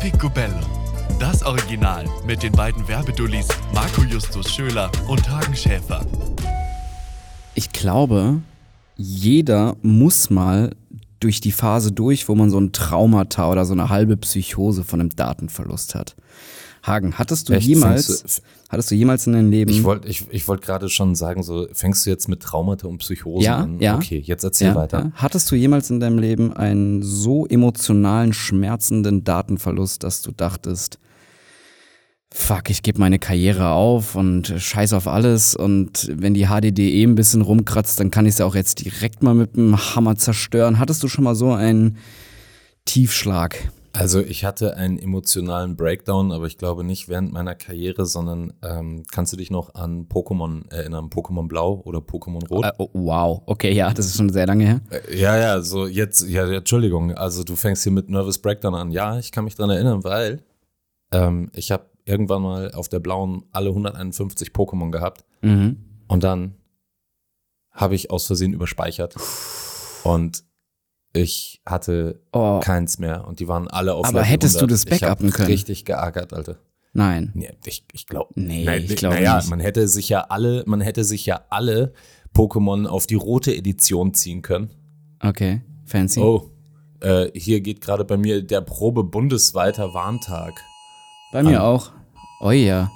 Picobello. Das Original mit den beiden Werbedullis Marco Justus Schöler und Hagen Schäfer. Ich glaube, jeder muss mal durch die Phase durch, wo man so ein Traumata oder so eine halbe Psychose von einem Datenverlust hat. Hagen, hattest du Echt? jemals, du- hattest du jemals in deinem Leben Ich wollte ich, ich wollt gerade schon sagen, so fängst du jetzt mit Traumata und Psychosen Ja, an? ja. Okay, jetzt erzähl ja, weiter. ja. Hattest du jemals in deinem Leben einen so emotionalen, schmerzenden Datenverlust, dass du dachtest, fuck, ich gebe meine Karriere auf und scheiß auf alles und wenn die HDDE ein bisschen rumkratzt, dann kann ich es ja auch jetzt direkt mal mit dem Hammer zerstören. Hattest du schon mal so einen Tiefschlag? Also ich hatte einen emotionalen Breakdown, aber ich glaube nicht während meiner Karriere, sondern ähm, kannst du dich noch an Pokémon erinnern? Pokémon Blau oder Pokémon Rot? Äh, oh, wow, okay, ja, das ist schon sehr lange her. Äh, Ja, ja, so jetzt, ja, Entschuldigung, also du fängst hier mit Nervous Breakdown an. Ja, ich kann mich dran erinnern, weil ähm, ich habe irgendwann mal auf der blauen alle 151 Pokémon gehabt Mhm. und dann habe ich aus Versehen überspeichert und ich hatte Oh, keins mehr und die waren alle auf Aber Level hättest du 100. das Ich hab backuppen können? richtig geärgert, Alter. nein. Nee, ich, ich glaube. Nee, Nein, ich glaube naja, nicht. man hätte sich ja alle, man hätte sich ja alle Pokémon auf die rote Edition ziehen können. Okay, fancy. Oh, äh, hier geht gerade bei mir der Probe bundesweiter Warntag. Bei mir an- auch. Oh ja.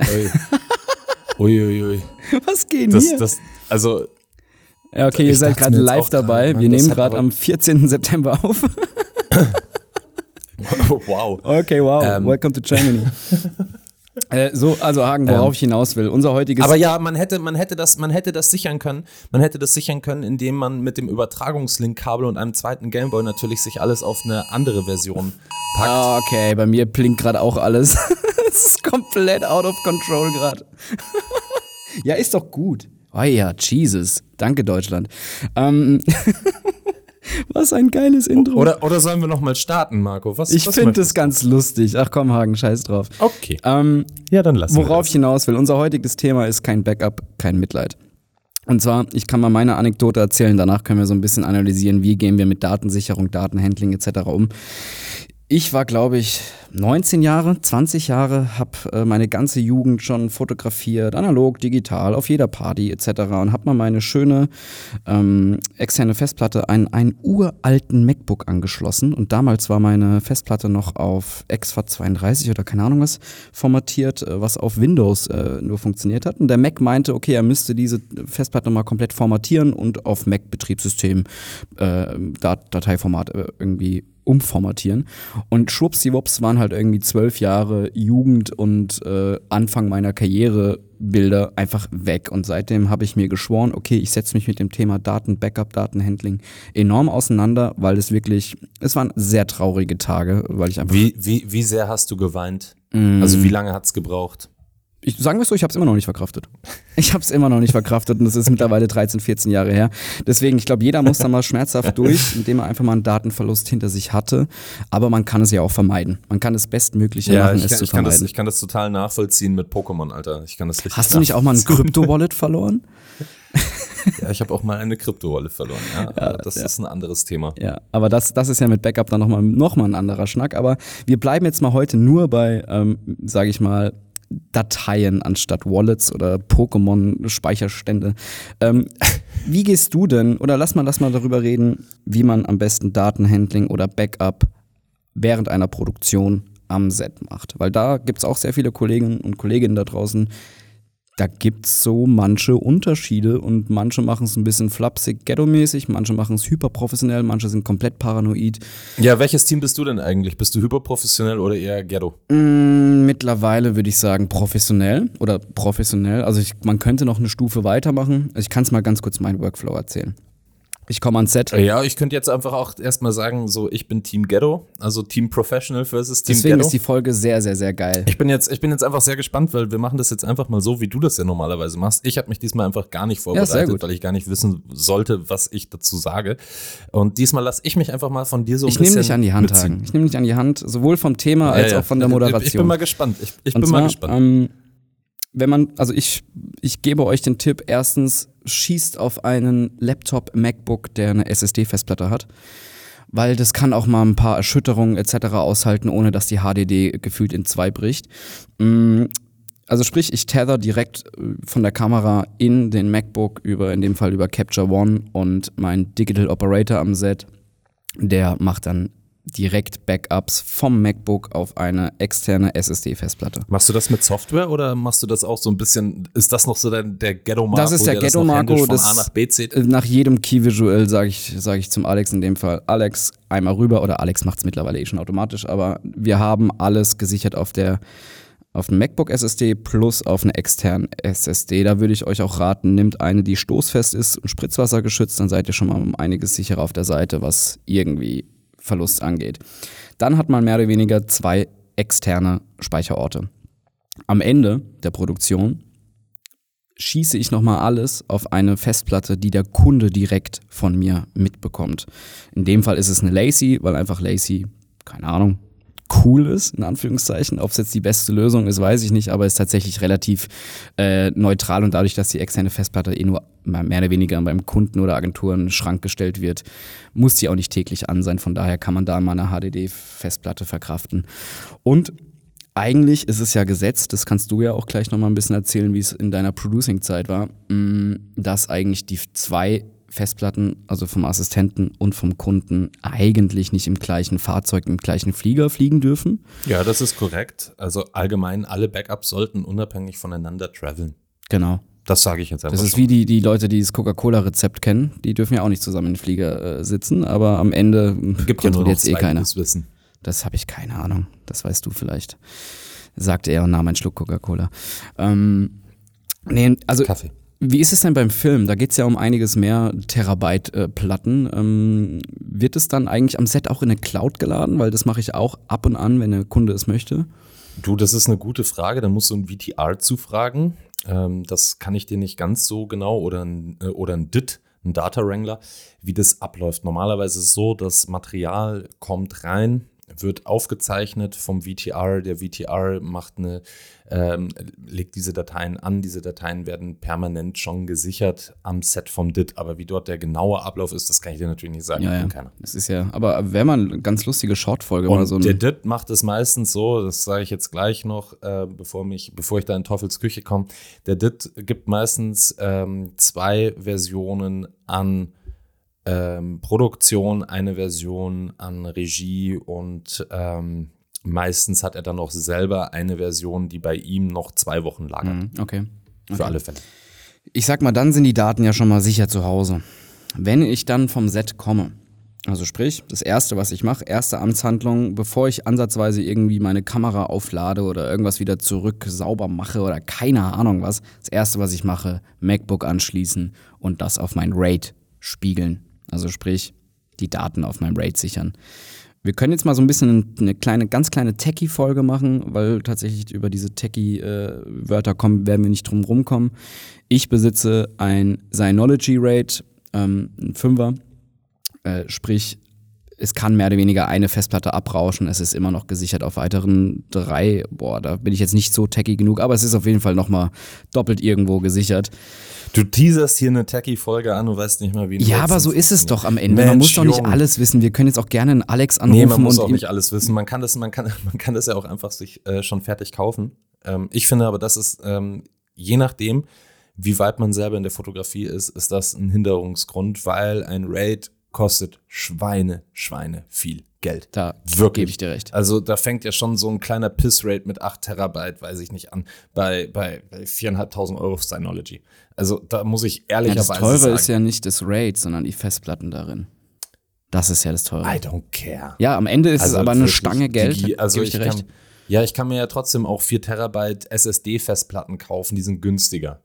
Ui. Uiuiui. Was geht Das, das, also, Ja, okay, ihr seid gerade live dabei. Wir nehmen gerade am 14. September auf. wow. Okay, wow. Ähm. Welcome to Germany. äh, so, also Hagen, worauf Ähm. ich hinaus will. Unser heutiges. Aber ja, man hätte, man hätte das, man hätte das sichern können. Man hätte das sichern können, indem man mit dem Übertragungslink-Kabel und einem zweiten Gameboy natürlich sich alles auf eine andere Version packt. Ah, okay, bei mir blinkt gerade auch alles. Es ist komplett out of control gerade. ja, ist doch gut. Oh ja, Jesus. Danke, Deutschland. Ähm, was ein geiles Intro. Oder, oder sollen wir noch mal starten, Marco? Was, ich finde es möchtest ganz lustig. Ach komm, Hagen, scheiß drauf. Okay. Ähm, Ja, dann lassen Worauf ich hinaus will, unser heutiges Thema ist kein Backup, kein Mitleid. Und zwar, ich kann mal meine Anekdote erzählen, danach können wir so ein bisschen analysieren, wie gehen wir mit Datensicherung, Datenhandling etc. um. Ich war, glaube ich, 19 Jahre, 20 Jahre, habe äh, meine ganze Jugend schon fotografiert, analog, digital, auf jeder Party etc. und habe mal meine schöne ähm, externe Festplatte an einen uralten MacBook angeschlossen. Und damals war meine Festplatte noch auf exFAT32 oder keine Ahnung was formatiert, äh, was auf Windows äh, nur funktioniert hat. Und der Mac meinte, okay, er müsste diese Festplatte mal komplett formatieren und auf Mac-Betriebssystem äh, Dat Dateiformat äh, irgendwie umformatieren. Und schwuppsiwupps waren halt irgendwie zwölf Jahre Jugend und äh, Anfang meiner Karriere Bilder einfach weg. Und seitdem habe ich mir geschworen, okay, ich setze mich mit dem Thema Daten, Backup, Datenhandling enorm auseinander, weil es wirklich, es waren sehr traurige Tage, weil ich einfach. Wie, wie, wie sehr hast du geweint? Mm. Also wie lange hat's gebraucht? Ich sagen wir es so, ich habe es immer noch nicht verkraftet. Ich habe es immer noch nicht verkraftet und es ist mittlerweile 13, 14 Jahre her. Deswegen, ich glaube, jeder muss da mal schmerzhaft durch, indem er einfach mal einen Datenverlust hinter sich hatte. Aber man kann es ja auch vermeiden. Man kann das Bestmögliche machen, ich es kann, zu ich, kann das, vermeiden. ich kann das total nachvollziehen mit Pokémon, Alter. Ich kann das richtig Hast du nicht auch mal ein Krypto-Wallet verloren? Ja, ich habe auch mal eine Kryptowolle verloren. Ja, aber das ist ein anderes Thema. Ja, aber das, das ist ja mit Backup dann nochmal noch mal ein anderer Schnack. Aber wir bleiben jetzt mal heute nur bei, ähm, sage ich mal, Dateien anstatt Wallets oder Pokémon-Speicherstände. Ähm, wie gehst du denn, oder lass mal, lass mal darüber reden, wie man am besten Datenhandling oder Backup während einer Produktion am Set macht? Weil da gibt's auch sehr viele Kolleginnen und Kolleginnen da draußen, da gibt's so manche Unterschiede und manche machen es ein bisschen flapsig, ghetto-mäßig, manche machen es hyperprofessionell, manche sind komplett paranoid. Ja, welches Team bist du denn eigentlich? Bist du hyperprofessionell oder eher Ghetto? Mm, mittlerweile würde ich sagen professionell oder professionell. Also ich, man könnte noch eine Stufe weitermachen. Ich kann es mal ganz kurz meinen Workflow erzählen. Ich komme ans Set. Ja, ich könnte jetzt einfach auch erstmal sagen, so ich bin Team Ghetto, also Team Professional versus Team Deswegen Ghetto. ist die Folge sehr, sehr, sehr geil. Ich bin, jetzt, ich bin jetzt einfach sehr gespannt, weil wir machen das jetzt einfach mal so, wie du das ja normalerweise machst. Ich habe mich diesmal einfach gar nicht vorbereitet, gut. weil ich gar nicht wissen sollte, was ich dazu sage. Und diesmal lasse ich mich einfach mal von dir so ein Ich nehme bisschen dich an die Hand, mitziehen. Hagen. Ich nehme dich an die Hand, sowohl vom Thema als Ja, ja. auch von der Ich- Moderation. Ich bin mal gespannt. Ich, ich bin zwar, mal gespannt. Ähm, wenn man, also ich, ich gebe euch den Tipp, erstens schießt auf einen Laptop, MacBook, der eine SSD-Festplatte hat weil das kann auch mal ein paar Erschütterungen etc. aushalten, ohne dass die HDD gefühlt in zwei bricht. Mm, also sprich, ich tether direkt äh, von der Kamera in den MacBook über, in dem Fall über Capture One und mein Digital Operator am Set, der macht dann direkt Backups vom MacBook auf eine externe SSD-Festplatte. Machst du das mit Software oder machst du das auch so ein bisschen, ist das noch so der, der Ghetto-Marco? Das ist der, der Ghetto-Marco. Von A nach B zieht? Nach jedem Key-Visual sage ich, sag ich zum Alex in dem Fall, Alex, einmal rüber oder Alex macht es mittlerweile eh schon automatisch, aber wir haben alles gesichert auf der auf dem MacBook SSD plus auf eine externe SSD. Da würde ich euch auch raten, nehmt eine, die stoßfest ist und Spritzwasser geschützt, dann seid ihr schon mal um einiges sicherer auf der Seite, was irgendwie Verlust angeht. Dann hat man mehr oder weniger zwei externe Speicherorte. Am Ende der Produktion schieße ich nochmal alles auf eine Festplatte, die der Kunde direkt von mir mitbekommt. In dem Fall ist es eine Lacy, weil einfach Lacy, keine Ahnung, cool ist, in Anführungszeichen. Ob es jetzt die beste Lösung ist, weiß ich nicht, aber ist tatsächlich relativ äh, neutral und dadurch, dass die externe Festplatte eh nur mehr oder weniger beim Kunden oder Agenturen Schrank gestellt wird, muss die auch nicht täglich an sein. Von daher kann man da mal eine HDD-Festplatte verkraften. Und eigentlich ist es ja gesetzt, das kannst du ja auch gleich nochmal ein bisschen erzählen, wie es in deiner Producing-Zeit war, mm, dass eigentlich die zwei Festplatten, also vom Assistenten und vom Kunden, eigentlich nicht im gleichen Fahrzeug, im gleichen Flieger fliegen dürfen. Ja, das ist korrekt. Also allgemein, alle Backups sollten unabhängig voneinander traveln. Genau. Das sage ich jetzt einfach. Das ist schon. wie die, die Leute, die das Coca-Cola-Rezept kennen. Die dürfen ja auch nicht zusammen im Flieger äh, sitzen, aber am Ende gibt ja nur jetzt eh keiner. Wissen. Das habe ich keine Ahnung. Das weißt du vielleicht. Sagte er und nahm einen Schluck Coca-Cola. Ähm, nee, also Kaffee. Wie ist es denn beim Film? Da geht es ja um einiges mehr Terabyte äh. Ähm, wird es dann eigentlich am Set auch in eine Cloud geladen? Weil das mache ich auch ab und an, wenn der Kunde es möchte. Du, das ist eine gute Frage. Da musst du ein VTR zufragen. Ähm, das kann ich dir nicht ganz so genau oder ein, äh, oder ein DIT, ein Data Wrangler, wie das abläuft. Normalerweise ist es so, das Material kommt rein, wird aufgezeichnet vom VTR. Der VTR macht eine, ähm, legt diese Dateien an. Diese Dateien werden permanent schon gesichert am Set vom DIT. Aber wie dort der genaue Ablauf ist, das kann ich dir natürlich nicht sagen. Ja, ja. keiner. Das ist ja, aber wäre mal eine ganz lustige Shortfolge mal so. Der DIT macht es meistens so, das sage ich jetzt gleich noch, äh, bevor, mich, bevor ich da in Teufels Küche komme. Der DIT gibt meistens ähm, zwei Versionen an ähm, Produktion, eine Version an Regie und ähm, meistens hat er dann noch selber eine Version, die bei ihm noch zwei Wochen lagert. Mhm, okay. Für okay. alle Fälle. Ich sag mal, dann sind die Daten ja schon mal sicher zu Hause. Wenn ich dann vom Set komme, also sprich, das Erste, was ich mache, erste Amtshandlung, bevor ich ansatzweise irgendwie meine Kamera auflade oder irgendwas wieder zurück sauber mache oder keine Ahnung was, das Erste, was ich mache, MacBook anschließen und das auf mein RAID spiegeln. Also sprich, die Daten auf meinem RAID sichern. Wir können jetzt mal so ein bisschen eine kleine, ganz kleine Techie-Folge machen, weil tatsächlich über diese Techie-Wörter kommen, werden wir nicht drum rumkommen. Ich besitze ein Synology RAID, ähm, ein Fünfer, äh, sprich, es kann mehr oder weniger eine Festplatte abrauschen. Es ist immer noch gesichert auf weiteren drei. Boah, da bin ich jetzt nicht so techy genug, aber es ist auf jeden Fall nochmal doppelt irgendwo gesichert. Du teaserst hier eine Techie-Folge an, du weißt nicht mal, wie Ja, aber so ist es doch am Ende. Mensch, man muss doch nicht Jung. alles wissen. Wir können jetzt auch gerne einen Alex anrufen. Nee, man muss auch nicht alles wissen. Man kann das, man kann, man kann das ja auch einfach sich äh, schon fertig kaufen. Ähm, ich finde aber, das ist, ähm, je nachdem, wie weit man selber in der Fotografie ist, ist das ein Hinderungsgrund, weil ein Raid kostet Schweine, Schweine viel Geld. Da gebe ich dir recht. Also da fängt ja schon so ein kleiner Piss-Rate mit 8 Terabyte, weiß ich nicht, an, bei, bei, bei 4.500 Euro auf Synology. Also da muss ich ehrlicherweise sagen. Ja, das Teure ist ja nicht das RAID, sondern die Festplatten darin. Das ist ja das Teure. I don't care. Ja, am Ende ist also es aber eine Stange Geld. Die, also ich, ich kann, ja, ich kann mir ja trotzdem auch 4 Terabyte SSD-Festplatten kaufen, die sind günstiger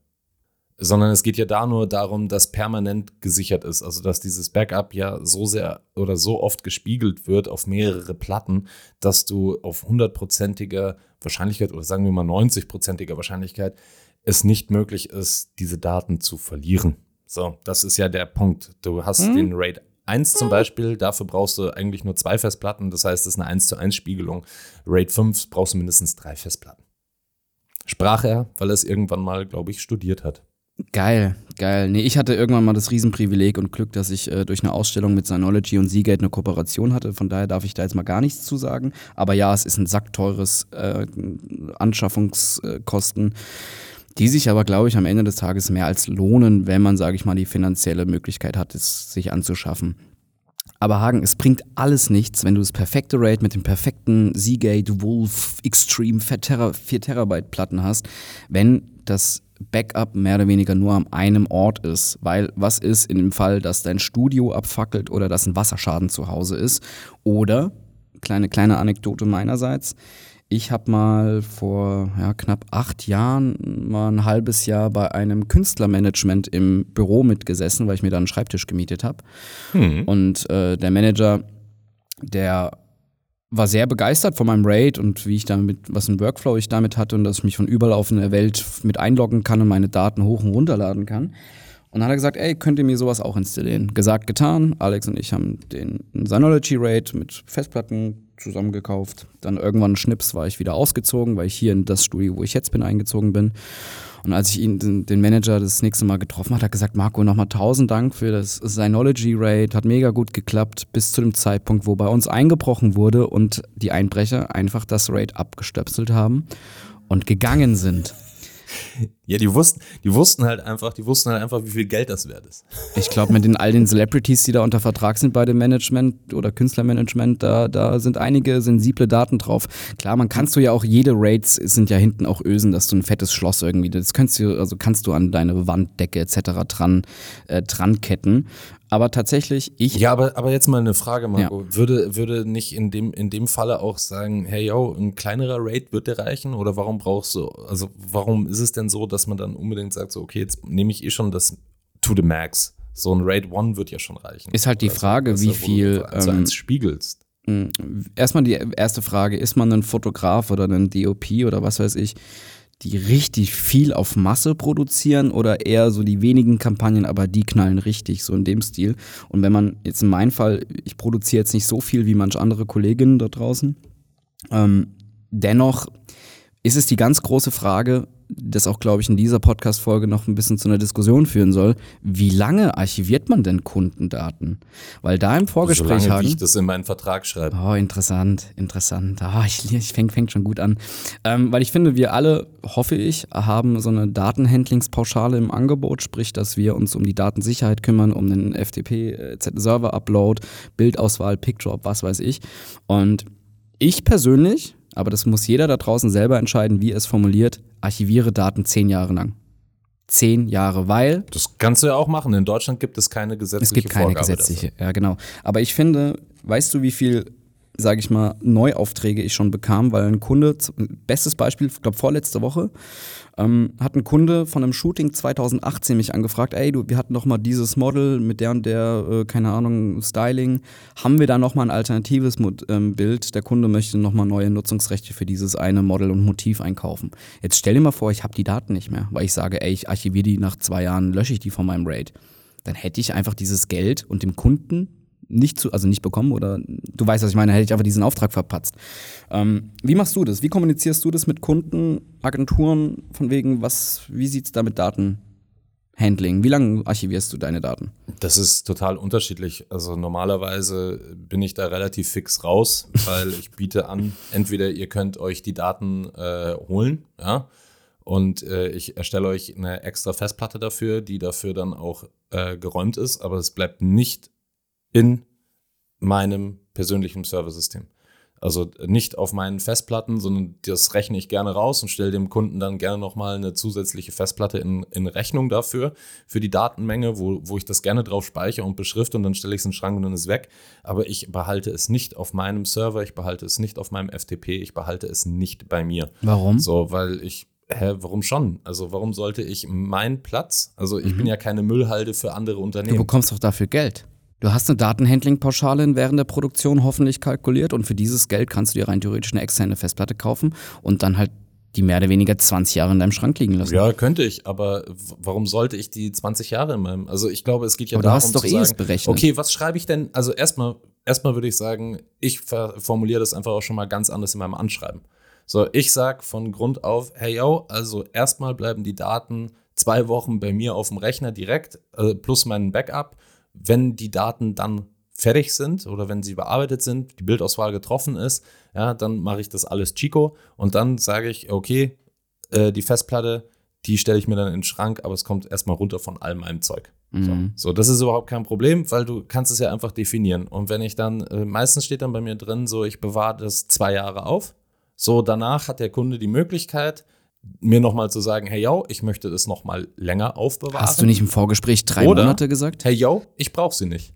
sondern es geht ja da nur darum, dass permanent gesichert ist. Also dass dieses Backup ja so sehr oder so oft gespiegelt wird auf mehrere Platten, dass du auf hundertprozentiger Wahrscheinlichkeit oder sagen wir mal 90-prozentiger Wahrscheinlichkeit es nicht möglich ist, diese Daten zu verlieren. So, das ist ja der Punkt. Du hast hm? den RAID 1 zum Beispiel, dafür brauchst du eigentlich nur zwei Festplatten, das heißt, das ist eine 1 zu 1 Spiegelung. RAID 5 brauchst du mindestens drei Festplatten. Sprach er, weil er es irgendwann mal, glaube ich, studiert hat. Geil, geil. Nee, ich hatte irgendwann mal das Riesenprivileg und Glück, dass ich äh, durch eine Ausstellung mit Synology und Seagate eine Kooperation hatte. Von daher darf ich da jetzt mal gar nichts zu sagen. Aber ja, es ist ein sackteures äh, Anschaffungskosten, die sich aber, glaube ich, am Ende des Tages mehr als lohnen, wenn man, sage ich mal, die finanzielle Möglichkeit hat, es sich anzuschaffen. Aber Hagen, es bringt alles nichts, wenn du das perfekte RAID mit dem perfekten Seagate Wolf Extreme 4 Terabyte Platten hast, wenn das Backup mehr oder weniger nur an einem Ort ist. Weil was ist in dem Fall, dass dein Studio abfackelt oder dass ein Wasserschaden zu Hause ist? Oder, kleine, kleine Anekdote meinerseits, ich habe mal vor ja, knapp acht Jahren mal ein halbes Jahr bei einem Künstlermanagement im Büro mitgesessen, weil ich mir da einen Schreibtisch gemietet habe. Hm. Und äh, der Manager, der war sehr begeistert von meinem Raid und wie ich damit, was ein Workflow ich damit hatte und dass ich mich von überall auf der Welt mit einloggen kann und meine Daten hoch und runterladen kann. Und dann hat er gesagt, ey, könnt ihr mir sowas auch installieren? Gesagt, getan. Alex und ich haben den Synology Raid mit Festplatten zusammengekauft. Dann irgendwann Schnips war ich wieder ausgezogen, weil ich hier in das Studio, wo ich jetzt bin, eingezogen bin. Und als ich ihn, den, Manager das nächste Mal getroffen hat, hat er gesagt, Marco, nochmal tausend Dank für das Synology Raid, hat mega gut geklappt, bis zu dem Zeitpunkt, wo bei uns eingebrochen wurde und die Einbrecher einfach das Raid abgestöpselt haben und gegangen sind. Ja, die wussten, die wussten halt einfach, die wussten halt einfach, wie viel Geld das wert ist. Ich glaube, mit den all den Celebrities, die da unter Vertrag sind bei dem Management oder Künstlermanagement, da, da sind einige sensible Daten drauf. Klar, man kannst du ja auch, jede Raids sind ja hinten auch Ösen, dass du ein fettes Schloss irgendwie, das kannst du, also kannst du an deine Wanddecke etc. dran, äh, dran ketten. Aber tatsächlich, ich. Ja, aber, aber jetzt mal eine Frage, Marco. Ja. Würde, würde nicht in dem, in dem Falle auch sagen, hey, yo, ein kleinerer Rate wird dir reichen? Oder warum brauchst du, also warum ist es denn so, dass man dann unbedingt sagt, so, okay, jetzt nehme ich eh schon das to the max? So ein Rate 1 wird ja schon reichen. Ist halt die Frage, also, wie viel. Du ähm, spiegelst. Erstmal die erste Frage, ist man ein Fotograf oder ein DOP oder was weiß ich? Die richtig viel auf Masse produzieren oder eher so die wenigen Kampagnen, aber die knallen richtig, so in dem Stil. Und wenn man jetzt in meinem Fall, ich produziere jetzt nicht so viel wie manche andere Kolleginnen da draußen, ähm, dennoch ist es die ganz große Frage, das auch, glaube ich, in dieser Podcast-Folge noch ein bisschen zu einer Diskussion führen soll. Wie lange archiviert man denn Kundendaten? Weil da im Vorgespräch so lange, wie ich das in meinen Vertrag schreibe. Oh, interessant, interessant. Oh, ich, ich fängt fängt schon gut an. Ähm, weil ich finde, wir alle, hoffe ich, haben so eine Datenhandlingspauschale im Angebot, sprich, dass wir uns um die Datensicherheit kümmern, um den FTP-Server-Upload, Bildauswahl, Picture, was weiß ich. Und ich persönlich aber das muss jeder da draußen selber entscheiden, wie er es formuliert. Archiviere Daten zehn Jahre lang. Zehn Jahre, weil. Das kannst du ja auch machen. In Deutschland gibt es keine gesetzliche Es gibt keine Vorgabe gesetzliche, dafür. ja, genau. Aber ich finde, weißt du, wie viel sage ich mal, Neuaufträge ich schon bekam, weil ein Kunde, bestes Beispiel, ich glaube vorletzte Woche, ähm, hat ein Kunde von einem Shooting 2018 mich angefragt, ey, du, wir hatten noch mal dieses Model mit der und der, äh, keine Ahnung, Styling, haben wir da noch mal ein alternatives Mod ähm, Bild? Der Kunde möchte noch mal neue Nutzungsrechte für dieses eine Model und Motiv einkaufen. Jetzt stell dir mal vor, ich habe die Daten nicht mehr, weil ich sage, ey, ich archiviere die nach zwei Jahren, lösche ich die von meinem Raid. Dann hätte ich einfach dieses Geld und dem Kunden nicht zu, also nicht bekommen oder du weißt, was ich meine, hätte ich einfach diesen Auftrag verpatzt. Ähm, wie machst du das? Wie kommunizierst du das mit Kunden, Agenturen, von wegen, was, wie sieht es da mit Datenhandling? Wie lange archivierst du deine Daten? Das ist total unterschiedlich. Also normalerweise bin ich da relativ fix raus, weil ich biete an, entweder ihr könnt euch die Daten äh, holen, ja, und äh, ich erstelle euch eine extra Festplatte dafür, die dafür dann auch äh, geräumt ist, aber es bleibt nicht in meinem persönlichen Serversystem. Also nicht auf meinen Festplatten, sondern das rechne ich gerne raus und stelle dem Kunden dann gerne nochmal eine zusätzliche Festplatte in, in Rechnung dafür, für die Datenmenge, wo, wo ich das gerne drauf speichere und beschrifte und dann stelle ich es in den Schrank und dann ist es weg. Aber ich behalte es nicht auf meinem Server, ich behalte es nicht auf meinem FTP, ich behalte es nicht bei mir. Warum? So, weil ich Hä, warum schon? Also warum sollte ich meinen Platz, also ich mhm. bin ja keine Müllhalde für andere Unternehmen. Du bekommst doch dafür Geld. Du hast eine Datenhandling-Pauschale während der Produktion hoffentlich kalkuliert und für dieses Geld kannst du dir rein theoretisch eine externe Festplatte kaufen und dann halt die mehr oder weniger 20 Jahre in deinem Schrank liegen lassen. Ja, könnte ich, aber warum sollte ich die 20 Jahre in meinem, also ich glaube, es geht ja aber darum du hast doch zu eh sagen, berechnet. okay, was schreibe ich denn, also erstmal, erstmal würde ich sagen, ich formuliere das einfach auch schon mal ganz anders in meinem Anschreiben. So, ich sag von Grund auf, hey yo, also erstmal bleiben die Daten zwei Wochen bei mir auf dem Rechner direkt, äh, plus meinen Backup. Wenn die Daten dann fertig sind oder wenn sie bearbeitet sind, die Bildauswahl getroffen ist, ja, dann mache ich das alles Chico und dann sage ich, okay, äh, die Festplatte, die stelle ich mir dann in den Schrank, aber es kommt erstmal runter von all meinem Zeug. Mhm. So. so, das ist überhaupt kein Problem, weil du kannst es ja einfach definieren. Und wenn ich dann, äh, meistens steht dann bei mir drin, so ich bewahre das zwei Jahre auf. So, danach hat der Kunde die Möglichkeit, mir nochmal zu sagen, hey yo, ich möchte das nochmal länger aufbewahren. Hast du nicht im Vorgespräch drei Oder, Monate gesagt? Hey yo, ich brauche sie nicht.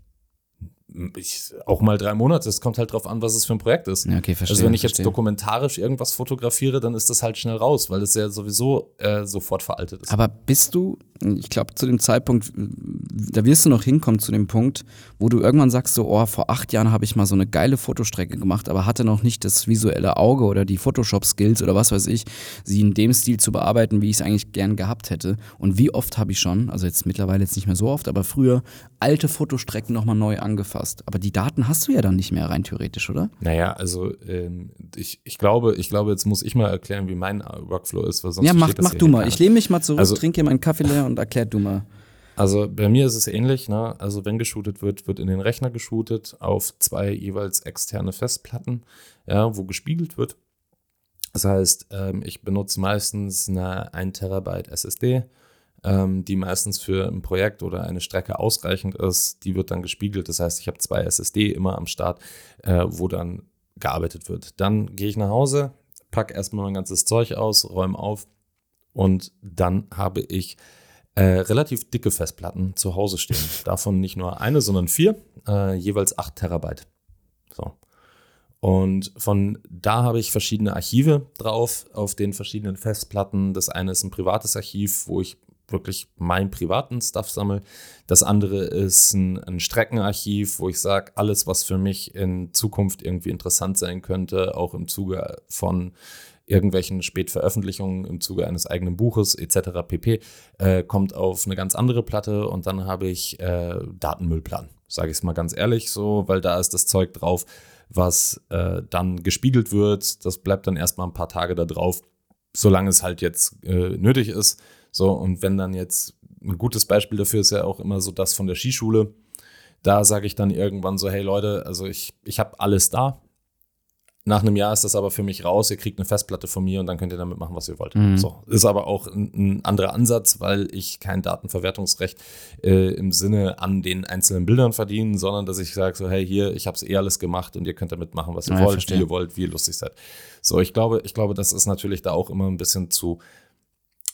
Ich, auch mal drei Monate, es kommt halt drauf an, was es für ein Projekt ist. Ja, okay, verstehe. also wenn ich jetzt verstehe. dokumentarisch irgendwas fotografiere, dann ist das halt schnell raus, weil das ja sowieso äh, sofort veraltet ist. Aber bist du, ich glaube, zu dem Zeitpunkt, da wirst du noch hinkommen zu dem Punkt, wo du irgendwann sagst, so, oh, vor acht Jahren habe ich mal so eine geile Fotostrecke gemacht, aber hatte noch nicht das visuelle Auge oder die Photoshop-Skills oder was weiß ich, sie in dem Stil zu bearbeiten, wie ich es eigentlich gern gehabt hätte. Und wie oft habe ich schon, also jetzt mittlerweile jetzt nicht mehr so oft, aber früher alte Fotostrecken nochmal neu angefasst. Aber die Daten hast du ja dann nicht mehr rein theoretisch, oder? Naja, also ähm, ich, ich glaube, ich glaube, jetzt muss ich mal erklären, wie mein Workflow ist, weil sonst ja, mach, mach du mal. keiner. Ich lehne mich mal zurück, Also- trinke hier meinen Kaffee leer und erklär du mal. Also bei mir ist es ähnlich, ne? Also wenn geshootet wird, wird in den Rechner geshootet auf zwei jeweils externe Festplatten, ja, wo gespiegelt wird. Das heißt, ähm, ich benutze meistens eine 1 Terabyte SSD, ähm, die meistens für ein Projekt oder eine Strecke ausreichend ist. Die wird dann gespiegelt. Das heißt, ich habe zwei SSD immer am Start, äh, wo dann gearbeitet wird. Dann gehe ich nach Hause, packe erstmal mein ganzes Zeug aus, räume auf und dann habe ich äh, relativ dicke Festplatten zu Hause stehen. Davon nicht nur eine, sondern vier, äh, jeweils 8 Terabyte. So. Und von da habe ich verschiedene Archive drauf auf den verschiedenen Festplatten. Das eine ist ein privates Archiv, wo ich wirklich meinen privaten Stuff sammle. Das andere ist ein, ein Streckenarchiv, wo ich sage, alles, was für mich in Zukunft irgendwie interessant sein könnte, auch im Zuge von irgendwelchen Spätveröffentlichungen im Zuge eines eigenen Buches etc. pp. Äh, kommt auf eine ganz andere Platte und dann habe ich äh, Datenmüllplan, sage ich es mal ganz ehrlich so, weil da ist das Zeug drauf, was äh, dann gespiegelt wird. Das bleibt dann erstmal ein paar Tage da drauf, solange es halt jetzt äh, nötig ist. So, und wenn dann jetzt ein gutes Beispiel dafür ist ja auch immer so das von der Skischule. Da sage ich dann irgendwann so, hey Leute, also ich, ich habe alles da. Nach einem Jahr ist das aber für mich raus. Ihr kriegt eine Festplatte von mir und dann könnt ihr damit machen, was ihr wollt. Mhm. So, ist aber auch ein, ein anderer Ansatz, weil ich kein Datenverwertungsrecht äh, im Sinne an den einzelnen Bildern verdiene, sondern dass ich sage so, hey, hier, ich habe es eh alles gemacht und ihr könnt damit machen, was ihr ja, wollt, wie ihr wollt, wie ihr lustig seid. So, ich glaube, ich glaube, das ist natürlich da auch immer ein bisschen zu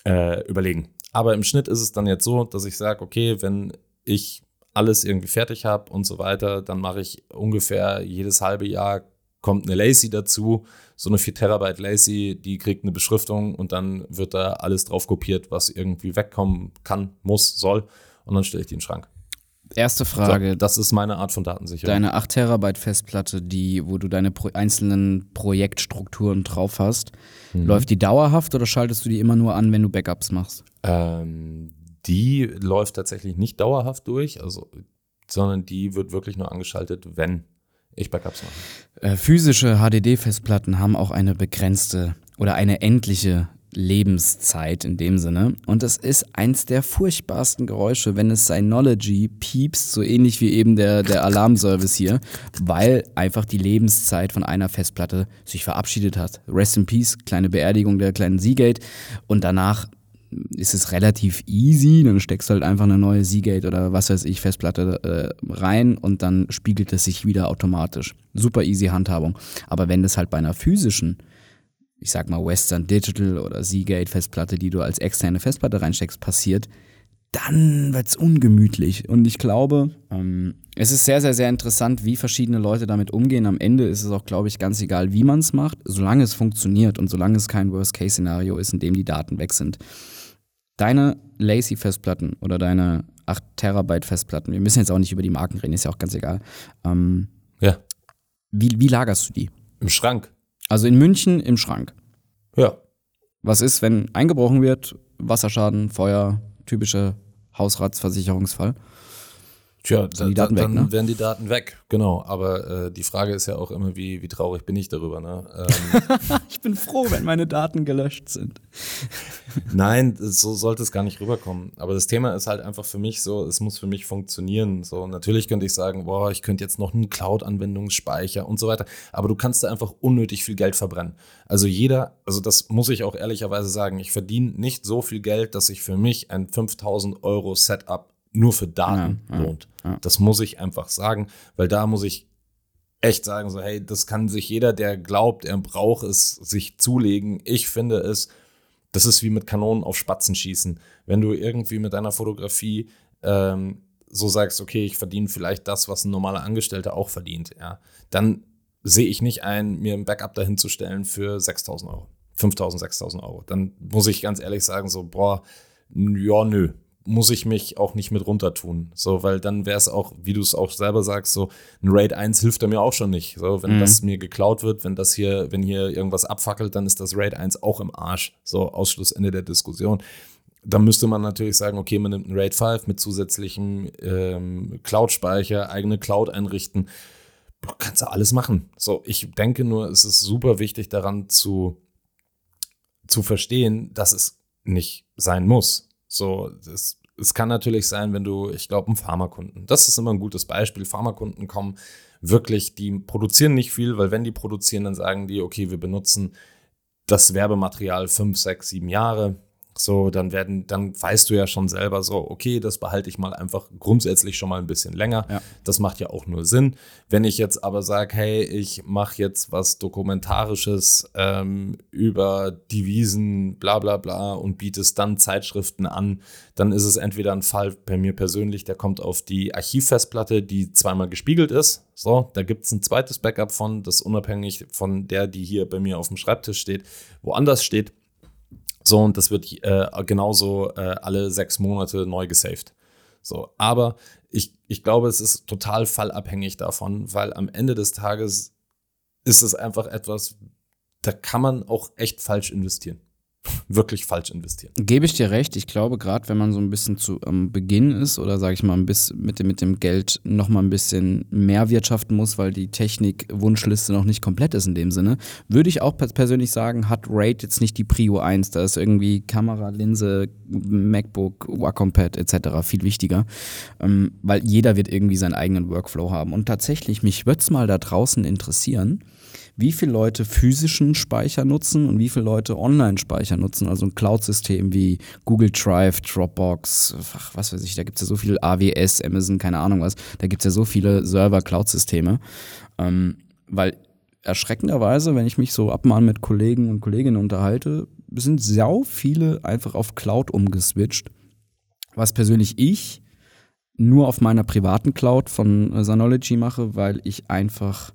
äh, überlegen. Aber im Schnitt ist es dann jetzt so, dass ich sage, okay, wenn ich alles irgendwie fertig habe und so weiter, dann mache ich ungefähr jedes halbe Jahr kommt eine Lacy dazu, so eine 4 Terabyte Lacy, die kriegt eine Beschriftung und dann wird da alles drauf kopiert, was irgendwie wegkommen kann, muss, soll und dann stelle ich die in den Schrank. Erste Frage. So, das ist meine Art von Datensicherung. Deine 8 Terabyte Festplatte, die, wo du deine pro einzelnen Projektstrukturen drauf hast, Mhm. läuft die dauerhaft oder schaltest du die immer nur an, wenn du Backups machst? Ähm, die läuft tatsächlich nicht dauerhaft durch, also, sondern die wird wirklich nur angeschaltet, wenn ich Backups mache. Äh, physische HDD-Festplatten haben auch eine begrenzte oder eine endliche Lebenszeit in dem Sinne. Und es ist eins der furchtbarsten Geräusche, wenn es Synology piepst, so ähnlich wie eben der, der Alarmservice hier, weil einfach die Lebenszeit von einer Festplatte sich verabschiedet hat. Rest in Peace, kleine Beerdigung der kleinen Seagate. Und danach ist es relativ easy, dann steckst du halt einfach eine neue Seagate oder was weiß ich, Festplatte äh, rein und dann spiegelt es sich wieder automatisch. Super easy Handhabung. Aber wenn das halt bei einer physischen, ich sag mal Western Digital oder Seagate Festplatte, die du als externe Festplatte reinsteckst, passiert, dann wird's ungemütlich. Und ich glaube, ähm, es ist sehr, sehr, sehr interessant, wie verschiedene Leute damit umgehen. Am Ende ist es auch, glaube ich, ganz egal, wie man es macht, solange es funktioniert und solange es kein Worst-Case-Szenario ist, in dem die Daten weg sind. Deine Lacy-Festplatten oder deine 8 Terabyte Festplatten, wir müssen jetzt auch nicht über die Marken reden, ist ja auch ganz egal. Ähm, Ja, wie, wie lagerst du die? im Schrank. Also in München im Schrank. Ja. Was ist, wenn eingebrochen wird, Wasserschaden, Feuer, typischer Hausratsversicherungsfall? Tja, da, die Daten da, weg, dann ne? werden die Daten weg, genau. Aber äh, die Frage ist ja auch immer, wie, wie traurig bin ich darüber. Ne? Ähm, ich bin froh, wenn meine Daten gelöscht sind. Nein, so sollte es gar nicht rüberkommen. Aber das Thema ist halt einfach für mich so, es muss für mich funktionieren. So, natürlich könnte ich sagen, boah, ich könnte jetzt noch einen Cloud-Anwendungsspeicher und so weiter. Aber du kannst da einfach unnötig viel Geld verbrennen. Also jeder, also das muss ich auch ehrlicherweise sagen, ich verdiene nicht so viel Geld, dass ich für mich ein 5000 Euro Setup nur für Daten ja, lohnt. Ja. Das muss ich einfach sagen, weil da muss ich echt sagen, so, hey, das kann sich jeder, der glaubt, er braucht es, sich zulegen. Ich finde es, das ist wie mit Kanonen auf Spatzen schießen. Wenn du irgendwie mit deiner Fotografie ähm, so sagst, okay, ich verdiene vielleicht das, was ein normaler Angestellter auch verdient, ja, dann sehe ich nicht ein, mir ein Backup dahin zu stellen für 6000 Euro, 5000, 6000 Euro. Dann muss ich ganz ehrlich sagen, so, boah, ja, nö, muss ich mich auch nicht mit runter tun. So, weil dann wäre es auch, wie du es auch selber sagst, so ein Raid 1 hilft er mir auch schon nicht. So, wenn mhm. das mir geklaut wird, wenn das hier, wenn hier irgendwas abfackelt, dann ist das Raid 1 auch im Arsch. So, Ausschlussende der Diskussion. Dann müsste man natürlich sagen, okay, man nimmt ein Raid 5 mit zusätzlichem ähm, Cloud-Speicher, eigene Cloud einrichten. Du kannst du alles machen. So, ich denke nur, es ist super wichtig daran zu, zu verstehen, dass es nicht sein muss. So, es, es kann natürlich sein, wenn du, ich glaube, ein Pharmakunden, das ist immer ein gutes Beispiel. Pharmakunden kommen wirklich, die produzieren nicht viel, weil wenn die produzieren, dann sagen die, okay, wir benutzen das Werbematerial fünf, sechs, sieben Jahre so, dann werden, dann weißt du ja schon selber so, okay, das behalte ich mal einfach grundsätzlich schon mal ein bisschen länger. Ja. Das macht ja auch nur Sinn. Wenn ich jetzt aber sage, hey, ich mache jetzt was Dokumentarisches ähm, über Devisen, bla bla bla und biete es dann Zeitschriften an, dann ist es entweder ein Fall bei mir persönlich, der kommt auf die Archivfestplatte, die zweimal gespiegelt ist. So, da gibt es ein zweites Backup von, das unabhängig von der, die hier bei mir auf dem Schreibtisch steht, woanders steht. So, und das wird äh, genauso äh, alle sechs Monate neu gesaved. So, aber ich, ich glaube, es ist total fallabhängig davon, weil am Ende des Tages ist es einfach etwas, da kann man auch echt falsch investieren wirklich falsch investieren. Gebe ich dir recht. Ich glaube, gerade wenn man so ein bisschen zu am Beginn ist oder sage ich mal ein bisschen mit dem, mit dem Geld noch mal ein bisschen mehr wirtschaften muss, weil die Technik-Wunschliste noch nicht komplett ist in dem Sinne, würde ich auch persönlich sagen, hat Raid jetzt nicht die Prio 1. Da ist irgendwie Kamera, Linse, MacBook, Wacom-Pad etc. viel wichtiger, ähm, weil jeder wird irgendwie seinen eigenen Workflow haben. Und tatsächlich, mich würde es mal da draußen interessieren, wie viele Leute physischen Speicher nutzen und wie viele Leute Online-Speicher nutzen, also ein Cloud-System wie Google Drive, Dropbox, ach, was weiß ich, da gibt es ja so viel AWS, Amazon, keine Ahnung was, da gibt es ja so viele Server-Cloud-Systeme, ähm, weil erschreckenderweise, wenn ich mich so ab mit Kollegen und Kolleginnen unterhalte, sind sau viele einfach auf Cloud umgeswitcht, was persönlich ich nur auf meiner privaten Cloud von Synology mache, weil ich einfach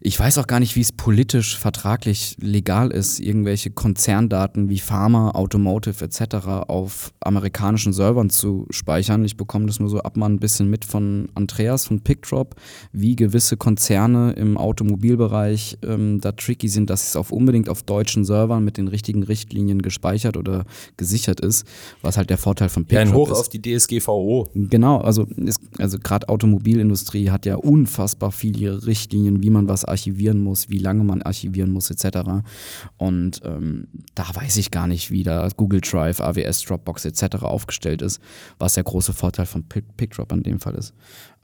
ich weiß auch gar nicht, wie es politisch, vertraglich, legal ist, irgendwelche Konzerndaten wie Pharma, Automotive etc. auf amerikanischen Servern zu speichern. Ich bekomme das nur so ab mal ein bisschen mit von Andreas von PickDrop, wie gewisse Konzerne im Automobilbereich ähm, da tricky sind, dass es auf unbedingt auf deutschen Servern mit den richtigen Richtlinien gespeichert oder gesichert ist, was halt der Vorteil von PickDrop ja, ein Hoch ist. auf die DSGVO. Genau, also, also gerade Automobilindustrie hat ja unfassbar viele Richtlinien, wie man was archivieren muss, wie lange man archivieren muss, etc. Und ähm, da weiß ich gar nicht, wie da Google Drive, AWS, Dropbox etc. aufgestellt ist, was der große Vorteil von PickDrop in dem Fall ist.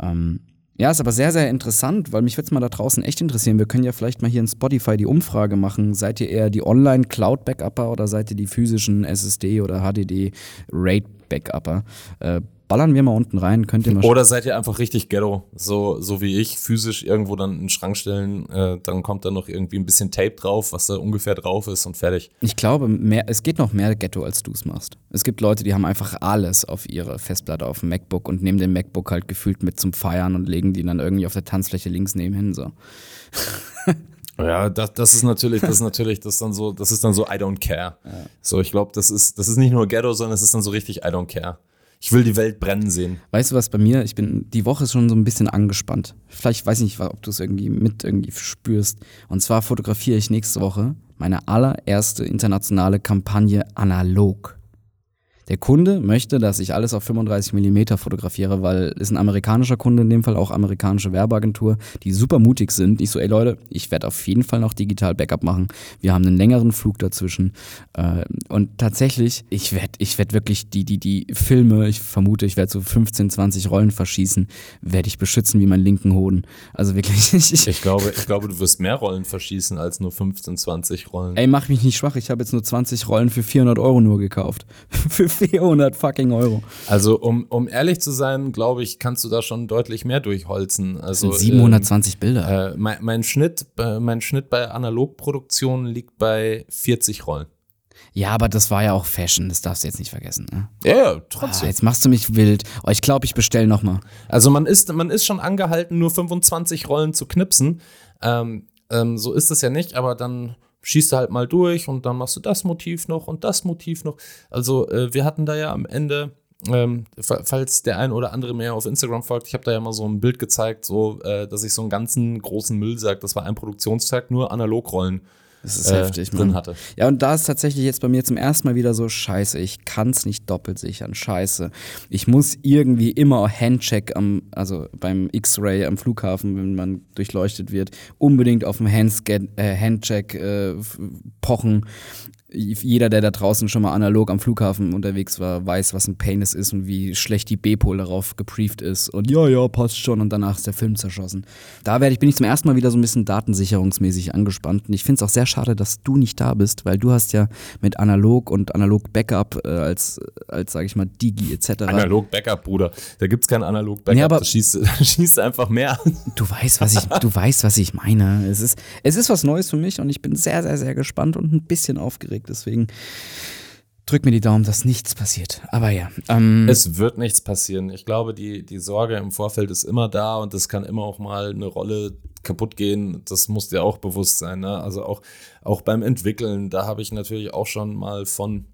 Ähm, ja, ist aber sehr, sehr interessant, weil mich würde es mal da draußen echt interessieren. Wir können ja vielleicht mal hier in Spotify die Umfrage machen. Seid ihr eher die Online-Cloud-Backupper oder seid ihr die physischen SSD oder HDD-RAID-Backupper? Äh, ballern wir mal unten rein, könnt ihr mal Oder seid ihr einfach richtig ghetto, so, so wie ich, physisch irgendwo dann in den Schrank stellen, äh, dann kommt da noch irgendwie ein bisschen Tape drauf, was da ungefähr drauf ist und fertig. Ich glaube, mehr, es geht noch mehr Ghetto, als du es machst. Es gibt Leute, die haben einfach alles auf ihre Festplatte auf dem MacBook und nehmen den MacBook halt gefühlt mit zum Feiern und legen die dann irgendwie auf der Tanzfläche links nebenhin so. Ja, das, das ist natürlich, das ist natürlich, das ist dann so, das ist dann so I don't care. Ja. So, ich glaube, das ist, das ist nicht nur Ghetto, sondern es ist dann so richtig I don't care. Ich will die Welt brennen sehen. Weißt du was bei mir? Ich bin die Woche ist schon so ein bisschen angespannt. Vielleicht weiß ich nicht, ob du es irgendwie mit irgendwie spürst. Und zwar fotografiere ich nächste Woche meine allererste internationale Kampagne analog. Der Kunde möchte, dass ich alles auf 35 mm fotografiere, weil ist ein amerikanischer Kunde in dem Fall, auch amerikanische Werbeagentur, die super mutig sind. Ich so, ey Leute, ich werde auf jeden Fall noch digital Backup machen. Wir haben einen längeren Flug dazwischen. Äh, und tatsächlich, ich werde ich werd wirklich die, die, die Filme, ich vermute, ich werde so 15, 20 Rollen verschießen, werde ich beschützen wie meinen linken Hoden. Also wirklich. Ich, ich, glaube, ich glaube, du wirst mehr Rollen verschießen als nur 15, 20 Rollen. Ey, mach mich nicht schwach. Ich habe jetzt nur 20 Rollen für 400 Euro nur gekauft. für 400 fucking Euro. Also, um, um ehrlich zu sein, glaube ich, kannst du da schon deutlich mehr durchholzen. Also, das sind 720 ähm, Bilder. Äh, mein, mein, Schnitt, äh, mein Schnitt bei Analogproduktionen liegt bei 40 Rollen. Ja, aber das war ja auch Fashion, das darfst du jetzt nicht vergessen. Ne? Ja, ja, trotzdem. Ah, jetzt machst du mich wild. Oh, ich glaube, ich bestelle nochmal. Also man ist, man ist schon angehalten, nur 25 Rollen zu knipsen. Ähm, ähm, so ist es ja nicht, aber dann schießt du halt mal durch und dann machst du das Motiv noch und das Motiv noch. Also äh, wir hatten da ja am Ende, ähm, falls der ein oder andere mehr auf Instagram folgt, ich habe da ja mal so ein Bild gezeigt, so, äh, dass ich so einen ganzen großen Müllsack, das war ein Produktionstag, nur Analogrollen das ist äh, heftig, drin Mann. hatte. Ja, und da ist tatsächlich jetzt bei mir zum ersten Mal wieder so, scheiße, ich kann es nicht doppelt sichern, scheiße. Ich muss irgendwie immer Handcheck am, also beim X-Ray am Flughafen, wenn man durchleuchtet wird, unbedingt auf dem Handscan, äh, Handcheck äh, pochen jeder, der da draußen schon mal analog am Flughafen unterwegs war, weiß, was ein Pain es ist und wie schlecht die B-Pol darauf geprieft ist. Und ja, ja, passt schon. Und danach ist der Film zerschossen. Da werde ich, bin ich zum ersten Mal wieder so ein bisschen datensicherungsmäßig angespannt. Und ich finde es auch sehr schade, dass du nicht da bist, weil du hast ja mit Analog und Analog Backup äh, als, als sage ich mal, Digi etc. Analog Backup, Bruder. Da gibt es kein Analog Backup. Ja, aber da schießt, schießt einfach mehr. Du weißt, was ich, du weißt, was ich meine. Es ist, es ist was Neues für mich und ich bin sehr, sehr, sehr gespannt und ein bisschen aufgeregt aufgeregt. Deswegen drück mir die Daumen, dass nichts passiert. Aber ja. Ähm, es wird nichts passieren. Ich glaube, die, die Sorge im Vorfeld ist immer da und es kann immer auch mal eine Rolle kaputt gehen. Das muss dir auch bewusst sein. Ne? Also auch, auch beim Entwickeln, da habe ich natürlich auch schon mal von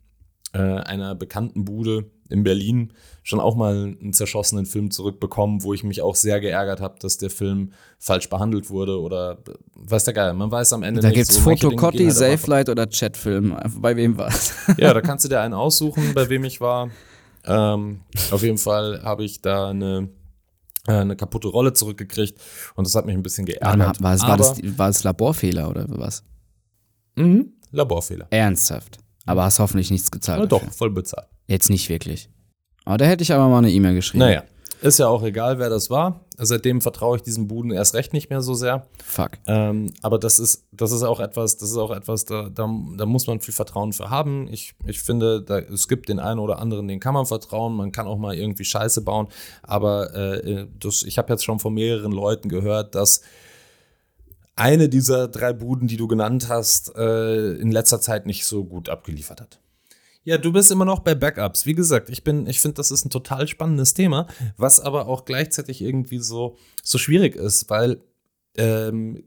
äh, einer bekannten Bude in Berlin schon auch mal einen zerschossenen Film zurückbekommen, wo ich mich auch sehr geärgert habe, dass der Film falsch behandelt wurde oder weiß der Geil, man weiß am Ende da nicht. Da gibt es so, Fotocotti, halt Safelight oder Chatfilm. Bei wem war es? Ja, da kannst du dir einen aussuchen, bei wem ich war. Ähm, auf jeden Fall habe ich da eine, äh, eine kaputte Rolle zurückgekriegt und das hat mich ein bisschen geärgert. War es, war, das, war es Laborfehler oder was? Mhm, Laborfehler. Ernsthaft. Aber hast hoffentlich nichts gezahlt. Ja, doch, voll bezahlt. Jetzt nicht wirklich. Aber da hätte ich aber mal eine E-Mail geschrieben. Naja, ist ja auch egal, wer das war. Seitdem vertraue ich diesem Buden erst recht nicht mehr so sehr. Fuck. Ähm, aber das ist, das ist auch etwas, das ist auch etwas, da, da, da muss man viel Vertrauen für haben. Ich, ich finde, da, es gibt den einen oder anderen, den kann man vertrauen. Man kann auch mal irgendwie Scheiße bauen. Aber äh, das, ich habe jetzt schon von mehreren Leuten gehört, dass eine dieser drei Buden, die du genannt hast, äh, in letzter Zeit nicht so gut abgeliefert hat. Ja, du bist immer noch bei Backups. Wie gesagt, ich bin, ich finde, das ist ein total spannendes Thema, was aber auch gleichzeitig irgendwie so, so schwierig ist, weil ähm,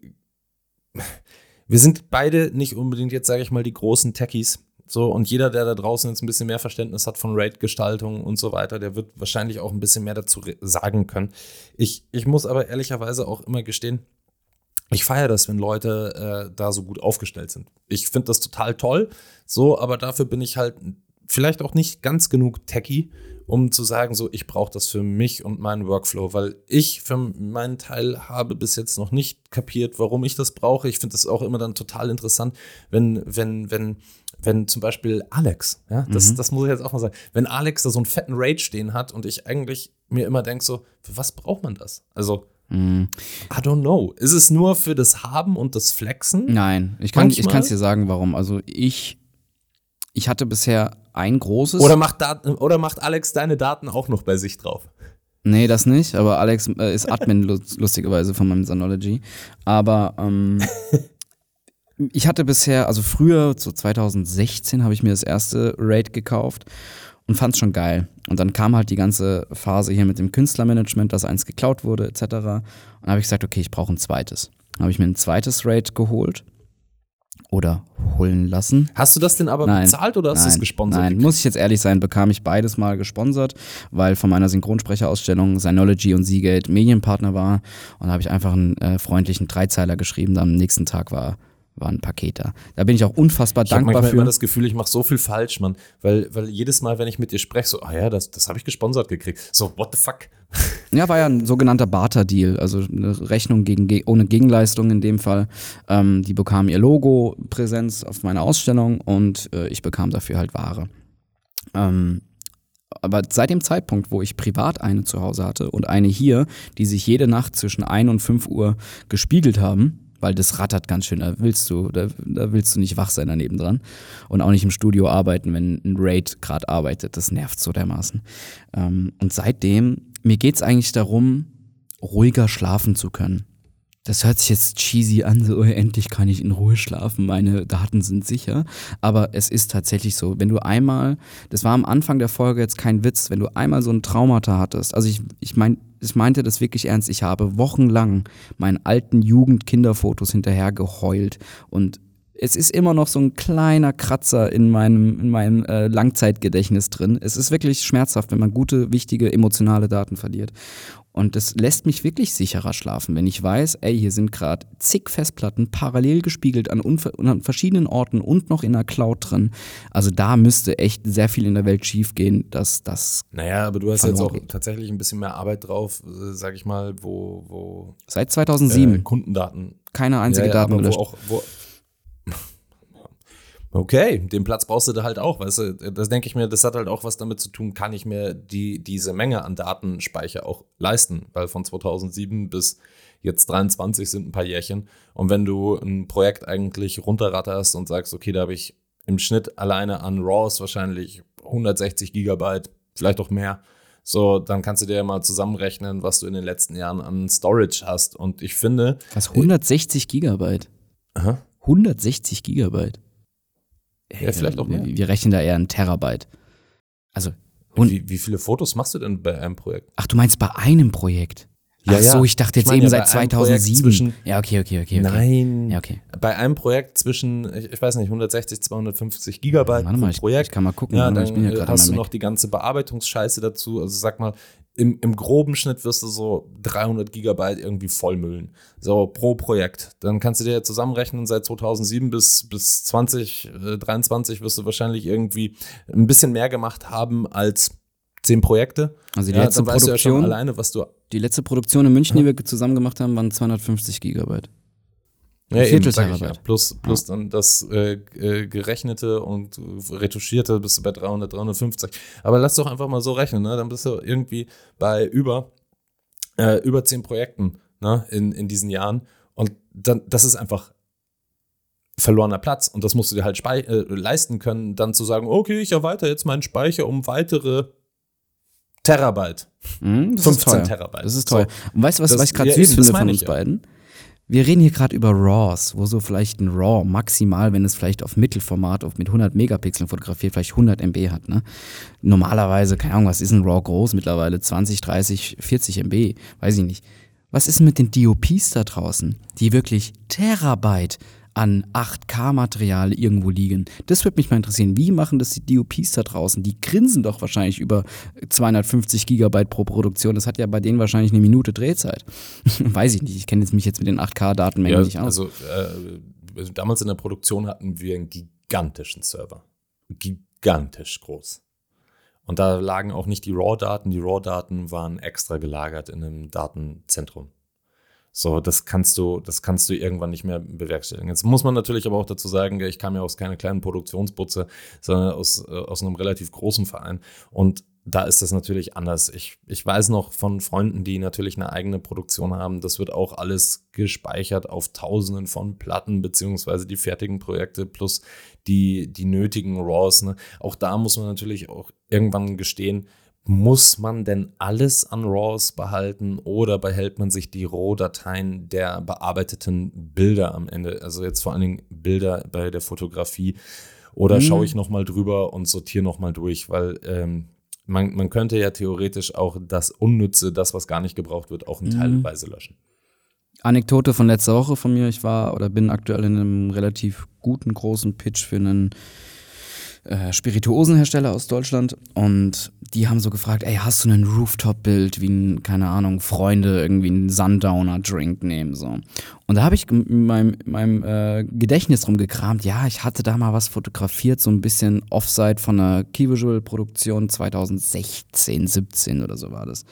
wir sind beide nicht unbedingt jetzt, sage ich mal, die großen Techies. So, und jeder, der da draußen jetzt ein bisschen mehr Verständnis hat von RAID-Gestaltung und so weiter, der wird wahrscheinlich auch ein bisschen mehr dazu sagen können. Ich, ich muss aber ehrlicherweise auch immer gestehen, ich feiere das, wenn Leute äh, da so gut aufgestellt sind. Ich finde das total toll, so, aber dafür bin ich halt vielleicht auch nicht ganz genug techy, um zu sagen, so, ich brauche das für mich und meinen Workflow, weil ich für meinen Teil habe bis jetzt noch nicht kapiert, warum ich das brauche. Ich finde das auch immer dann total interessant, wenn, wenn, wenn, wenn zum Beispiel Alex, ja, das, mhm. das muss ich jetzt auch mal sagen, wenn Alex da so einen fetten Rage stehen hat und ich eigentlich mir immer denke, so, für was braucht man das? Also, Mm. I don't know. Ist es nur für das Haben und das Flexen? Nein, ich kann es dir sagen, warum. Also ich, ich hatte bisher ein großes. Oder macht, Daten, oder macht Alex deine Daten auch noch bei sich drauf? Nee, das nicht, aber Alex äh, ist Admin lustigerweise von meinem Synology. Aber ähm, ich hatte bisher, also früher, so 2016, habe ich mir das erste Raid gekauft und fand es schon geil. Und dann kam halt die ganze Phase hier mit dem Künstlermanagement, dass eins geklaut wurde, etc. Und dann habe ich gesagt, okay, ich brauche ein zweites. Dann habe ich mir ein zweites Raid geholt oder holen lassen. Hast du das denn aber nein, bezahlt oder hast du es gesponsert? Nein, muss ich jetzt ehrlich sein, bekam ich beides mal gesponsert, weil von meiner Synchronsprecherausstellung Synology und Seagate Medienpartner war. Und da habe ich einfach einen äh, freundlichen Dreizeiler geschrieben. Am nächsten Tag war war ein Paket da. Da bin ich auch unfassbar Ich habe dankbar manchmal für. immer das Gefühl, ich mache so viel falsch, Mann. Weil, weil jedes Mal, wenn ich mit dir spreche, so, ah ja, das, das habe ich gesponsert gekriegt. So, what the fuck? Ja, war ja ein sogenannter Barter-Deal, also eine Rechnung gegen, ge- ohne Gegenleistung in dem Fall. Ähm, die bekamen ihr Logo, Präsenz auf meiner Ausstellung und äh, ich bekam dafür halt Ware. Ähm, aber seit dem Zeitpunkt, wo ich privat eine zu Hause hatte und eine hier, die sich jede Nacht zwischen 1 und 5 Uhr gespiegelt haben, weil das rattert ganz schön, da willst du, da, da willst du nicht wach sein daneben dran und auch nicht im Studio arbeiten, wenn ein Raid gerade arbeitet, das nervt so dermaßen. Ähm, und seitdem, mir geht's eigentlich darum, ruhiger schlafen zu können. Das hört sich jetzt cheesy an, so endlich kann ich in Ruhe schlafen, meine Daten sind sicher. Aber es ist tatsächlich so, wenn du einmal, das war am Anfang der Folge jetzt kein Witz, wenn du einmal so ein Traumata hattest, also ich, ich mein, ich meinte das wirklich ernst, ich habe wochenlang meinen alten Jugend-Kinderfotos hinterher geheult und es ist immer noch so ein kleiner Kratzer in meinem, in meinem äh, Langzeitgedächtnis drin. Es ist wirklich schmerzhaft, wenn man gute, wichtige, emotionale Daten verliert. Und das lässt mich wirklich sicherer schlafen, wenn ich weiß, ey, hier sind gerade zig Festplatten parallel gespiegelt an, an verschiedenen Orten und noch in der Cloud drin. Also da müsste echt sehr viel in der Welt schiefgehen, dass das Naja, aber du hast jetzt auch geht. tatsächlich ein bisschen mehr Arbeit drauf, äh, sag ich mal, wo, wo seit 2007 äh, Kundendaten keine einzige ja, ja, Daten gelöscht. wo auch, wo Okay, den Platz brauchst du da halt auch, weißt du, das denke ich mir, das hat halt auch was damit zu tun, kann ich mir die, diese Menge an Datenspeicher auch leisten, weil von 2007 bis jetzt 23 sind ein paar Jährchen und wenn du ein Projekt eigentlich runterratterst und sagst, okay, da habe ich im Schnitt alleine an RAWs wahrscheinlich 160 Gigabyte, vielleicht auch mehr, so, dann kannst du dir ja mal zusammenrechnen, was du in den letzten Jahren an Storage hast und ich finde, Was 160 Gigabyte? Aha. 160 Gigabyte. Ja, vielleicht auch mehr. Wir, wir rechnen da eher ein Terabyte. Also, und, wie, wie viele Fotos machst du denn bei einem Projekt? ach, du meinst bei einem Projekt? Ja, ach so, ja. ich dachte Ich jetzt meine eben ja, seit bei einem Projekt 2007. zwischen- ja, okay, okay, okay. okay. Nein. Ja, okay. Bei einem Projekt zwischen, ich, ich weiß nicht, 160, 250 Gigabyte Warte pro mal, ich, Projekt. ich kann mal gucken. ja, warte, dann ich bin ja äh, hast du noch die ganze Bearbeitungsscheiße dazu. Also sag mal, im, im groben Schnitt wirst du so 300 Gigabyte irgendwie vollmüllen. So pro Projekt. Dann kannst du dir zusammenrechnen, seit 2007 bis, bis 2023 wirst du wahrscheinlich irgendwie ein bisschen mehr gemacht haben als 10 Projekte. Also die ja, letzte du ja schon Produktion, alleine, was du die letzte Produktion in München, die wir zusammen gemacht haben, waren 250 Gigabyte. Ja, eben, Viertel ich ja. Plus, plus dann das äh, äh, gerechnete und retuschierte bist du bei 300, 350. Aber lass doch einfach mal so rechnen, ne? dann bist du irgendwie bei über, äh, über 10 Projekten ne? in, in diesen Jahren. Und dann, das ist einfach verlorener Platz. Und das musst du dir halt äh, leisten können, dann zu sagen, okay, ich erweitere jetzt meinen Speicher um weitere Terabyte. Mhm, das 15 ist teuer. Terabyte. Das ist So. teuer. Und weißt du, was, Das- was ich gerade ja, süß eben, finde von uns ja. Wir reden hier gerade über RAWs, wo so vielleicht ein RAW maximal, wenn es vielleicht auf Mittelformat auf mit 100 Megapixeln fotografiert, vielleicht 100 MB hat. Ne? Normalerweise, keine Ahnung, was ist ein RAW groß mittlerweile? 20, 30, 40 MB, weiß ich nicht. Was ist mit den DOPs da draußen, die wirklich Terabyte an 8K-Material irgendwo liegen? Das würde mich mal interessieren. Wie machen das die DOPs da draußen? Die grinsen doch wahrscheinlich über 250 Gigabyte pro Produktion. Das hat ja bei denen wahrscheinlich eine Minute Drehzeit. Weiß ich nicht. Ich kenne jetzt mich jetzt mit den 8K-Datenmengen Ja, nicht aus. also äh, damals in der Produktion hatten wir einen gigantischen Server. Gigantisch groß. Und da lagen auch nicht die RAW-Daten. Die RAW-Daten waren extra gelagert in einem Datenzentrum. So, das kannst du, das kannst du irgendwann nicht mehr bewerkstelligen. Jetzt muss man natürlich aber auch dazu sagen, ich kam ja aus keiner kleinen Produktionsbutze, sondern aus, äh, aus einem relativ großen Verein. Und da ist das natürlich anders. Ich, ich weiß noch von Freunden, die natürlich eine eigene Produktion haben, das wird auch alles gespeichert auf Tausenden von Platten, beziehungsweise die fertigen Projekte plus die, die nötigen RAWs. Ne? Auch da muss man natürlich auch irgendwann gestehen, muss man denn alles an RAWs behalten oder behält man sich die Rohdateien der bearbeiteten Bilder am Ende? Also jetzt vor allen Dingen Bilder bei der Fotografie. Oder Mhm. schaue ich nochmal drüber und sortiere nochmal durch, weil ähm, man, man könnte ja theoretisch auch das Unnütze, das, was gar nicht gebraucht wird, auch in teilweise löschen. Anekdote von letzter Woche von mir. Ich war oder bin aktuell in einem relativ guten, großen Pitch für einen äh, Spirituosenhersteller aus Deutschland und die haben so gefragt, ey, hast du ein Rooftop-Bild wie ein, keine Ahnung, Freunde irgendwie einen Sundowner-Drink nehmen so. Und da habe ich in meinem, meinem äh, Gedächtnis rumgekramt, ja, ich hatte da mal was fotografiert, so ein bisschen Offside von einer Key-Visual-Produktion 2016, 17 oder so war das.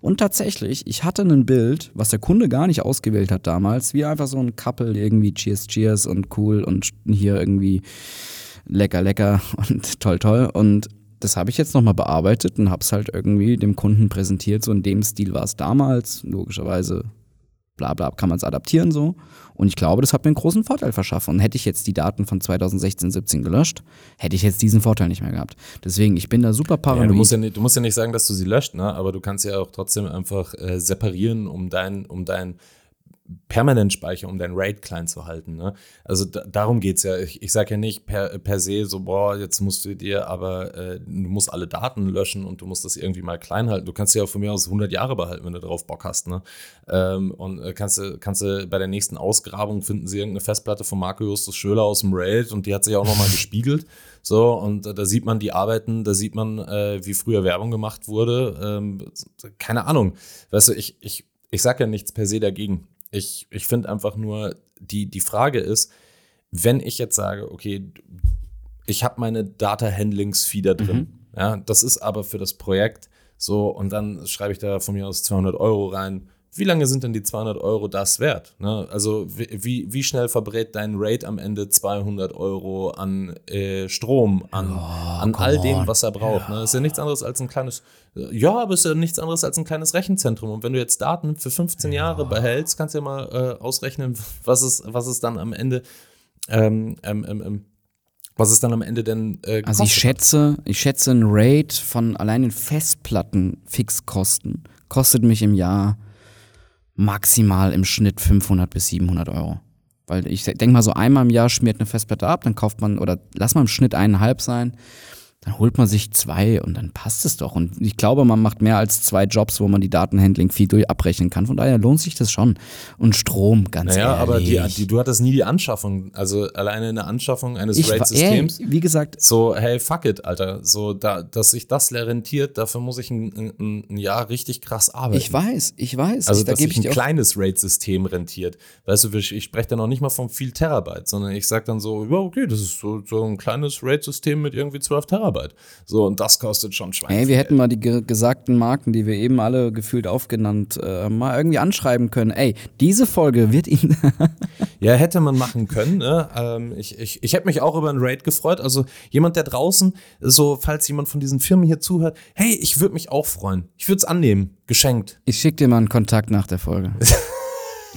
Und tatsächlich, ich hatte ein Bild, was der Kunde gar nicht ausgewählt hat damals, wie einfach so ein Couple, irgendwie Cheers, Cheers und cool und hier irgendwie lecker, lecker und toll, toll. Und das habe ich jetzt nochmal bearbeitet und habe es halt irgendwie dem Kunden präsentiert. So in dem Stil war es damals. Logischerweise, bla bla, kann man es adaptieren so. Und ich glaube, das hat mir einen großen Vorteil verschaffen. Und hätte ich jetzt die Daten von 2016, 17 gelöscht, hätte ich jetzt diesen Vorteil nicht mehr gehabt. Deswegen, ich bin da super paranoid. Ja, du, musst ja nicht, du musst ja nicht sagen, dass du sie löscht, ne? aber du kannst ja auch trotzdem einfach äh, separieren, um dein, um dein permanent Speicher, um dein RAID klein zu halten. Ne? Also da, darum geht es ja. Ich, ich sage ja nicht per, per se so, boah, jetzt musst du dir aber, äh, du musst alle Daten löschen und du musst das irgendwie mal klein halten. Du kannst ja auch von mir aus 100 Jahre behalten, wenn du darauf Bock hast. Ne? Ähm, und äh, kannst, du, kannst du bei der nächsten Ausgrabung finden sie irgendeine Festplatte von Marco Justus Schöler aus dem RAID und die hat sich auch nochmal gespiegelt. So, und äh, da sieht man die Arbeiten, da sieht man, äh, wie früher Werbung gemacht wurde. Ähm, keine Ahnung. Weißt du, ich, ich, ich sage ja nichts per se dagegen. Ich, ich finde einfach nur, die, die Frage ist, wenn ich jetzt sage, okay, ich habe meine Data Handlings Feeder drin, mhm. ja, das ist aber für das Projekt so und dann schreibe ich da von mir aus 200 Euro rein wie lange sind denn die 200 Euro das wert? Ne? Also wie, wie schnell verbrät dein Rate am Ende 200 Euro an äh, Strom, an, oh, an all dem, was er braucht? Ja. Ne? ist ja nichts anderes als ein kleines, ja, aber ist ja nichts anderes als ein kleines Rechenzentrum. Und wenn du jetzt Daten für 15 ja. Jahre behältst, kannst du ja mal äh, ausrechnen, was es, was es dann am Ende ähm, ähm, ähm, ähm was es dann am Ende denn äh, Also ich schätze, ich schätze ein Rate von allein den Festplatten Fixkosten kostet mich im Jahr maximal im Schnitt 500 bis 700 Euro. Weil ich denke mal, so einmal im Jahr schmiert eine Festplatte ab, dann kauft man, oder lass mal im Schnitt eineinhalb sein, dann holt man sich zwei und dann passt es doch. Und ich glaube, man macht mehr als zwei Jobs, wo man die Datenhandling viel durch abrechnen kann. Von daher lohnt sich das schon. Und Strom, ganz naja, ehrlich. aber die, die, du hattest nie die Anschaffung, also alleine eine Anschaffung eines RAID-Systems. Wie gesagt. So, hey, fuck it, Alter. So, da, dass sich das rentiert, dafür muss ich ein, ein, ein Jahr richtig krass arbeiten. Ich weiß, ich weiß. Also, ich, da dass sich ein kleines RAID-System rentiert. Weißt du, ich spreche da noch nicht mal von viel Terabyte, sondern ich sage dann so, ja, okay, das ist so, so ein kleines RAID-System mit irgendwie 12 Terabyte. So, und das kostet schon Schwein. Ey, wir hätten mal die ge gesagten Marken, die wir eben alle gefühlt aufgenannt, äh, mal irgendwie anschreiben können. Ey, diese Folge wird Ihnen. ja, hätte man machen können. Ne? Ähm, ich ich, ich hätte mich auch über ein Raid gefreut. Also jemand, der draußen, so, falls jemand von diesen Firmen hier zuhört, hey, ich würde mich auch freuen. Ich würde es annehmen. Geschenkt. Ich schicke dir mal einen Kontakt nach der Folge.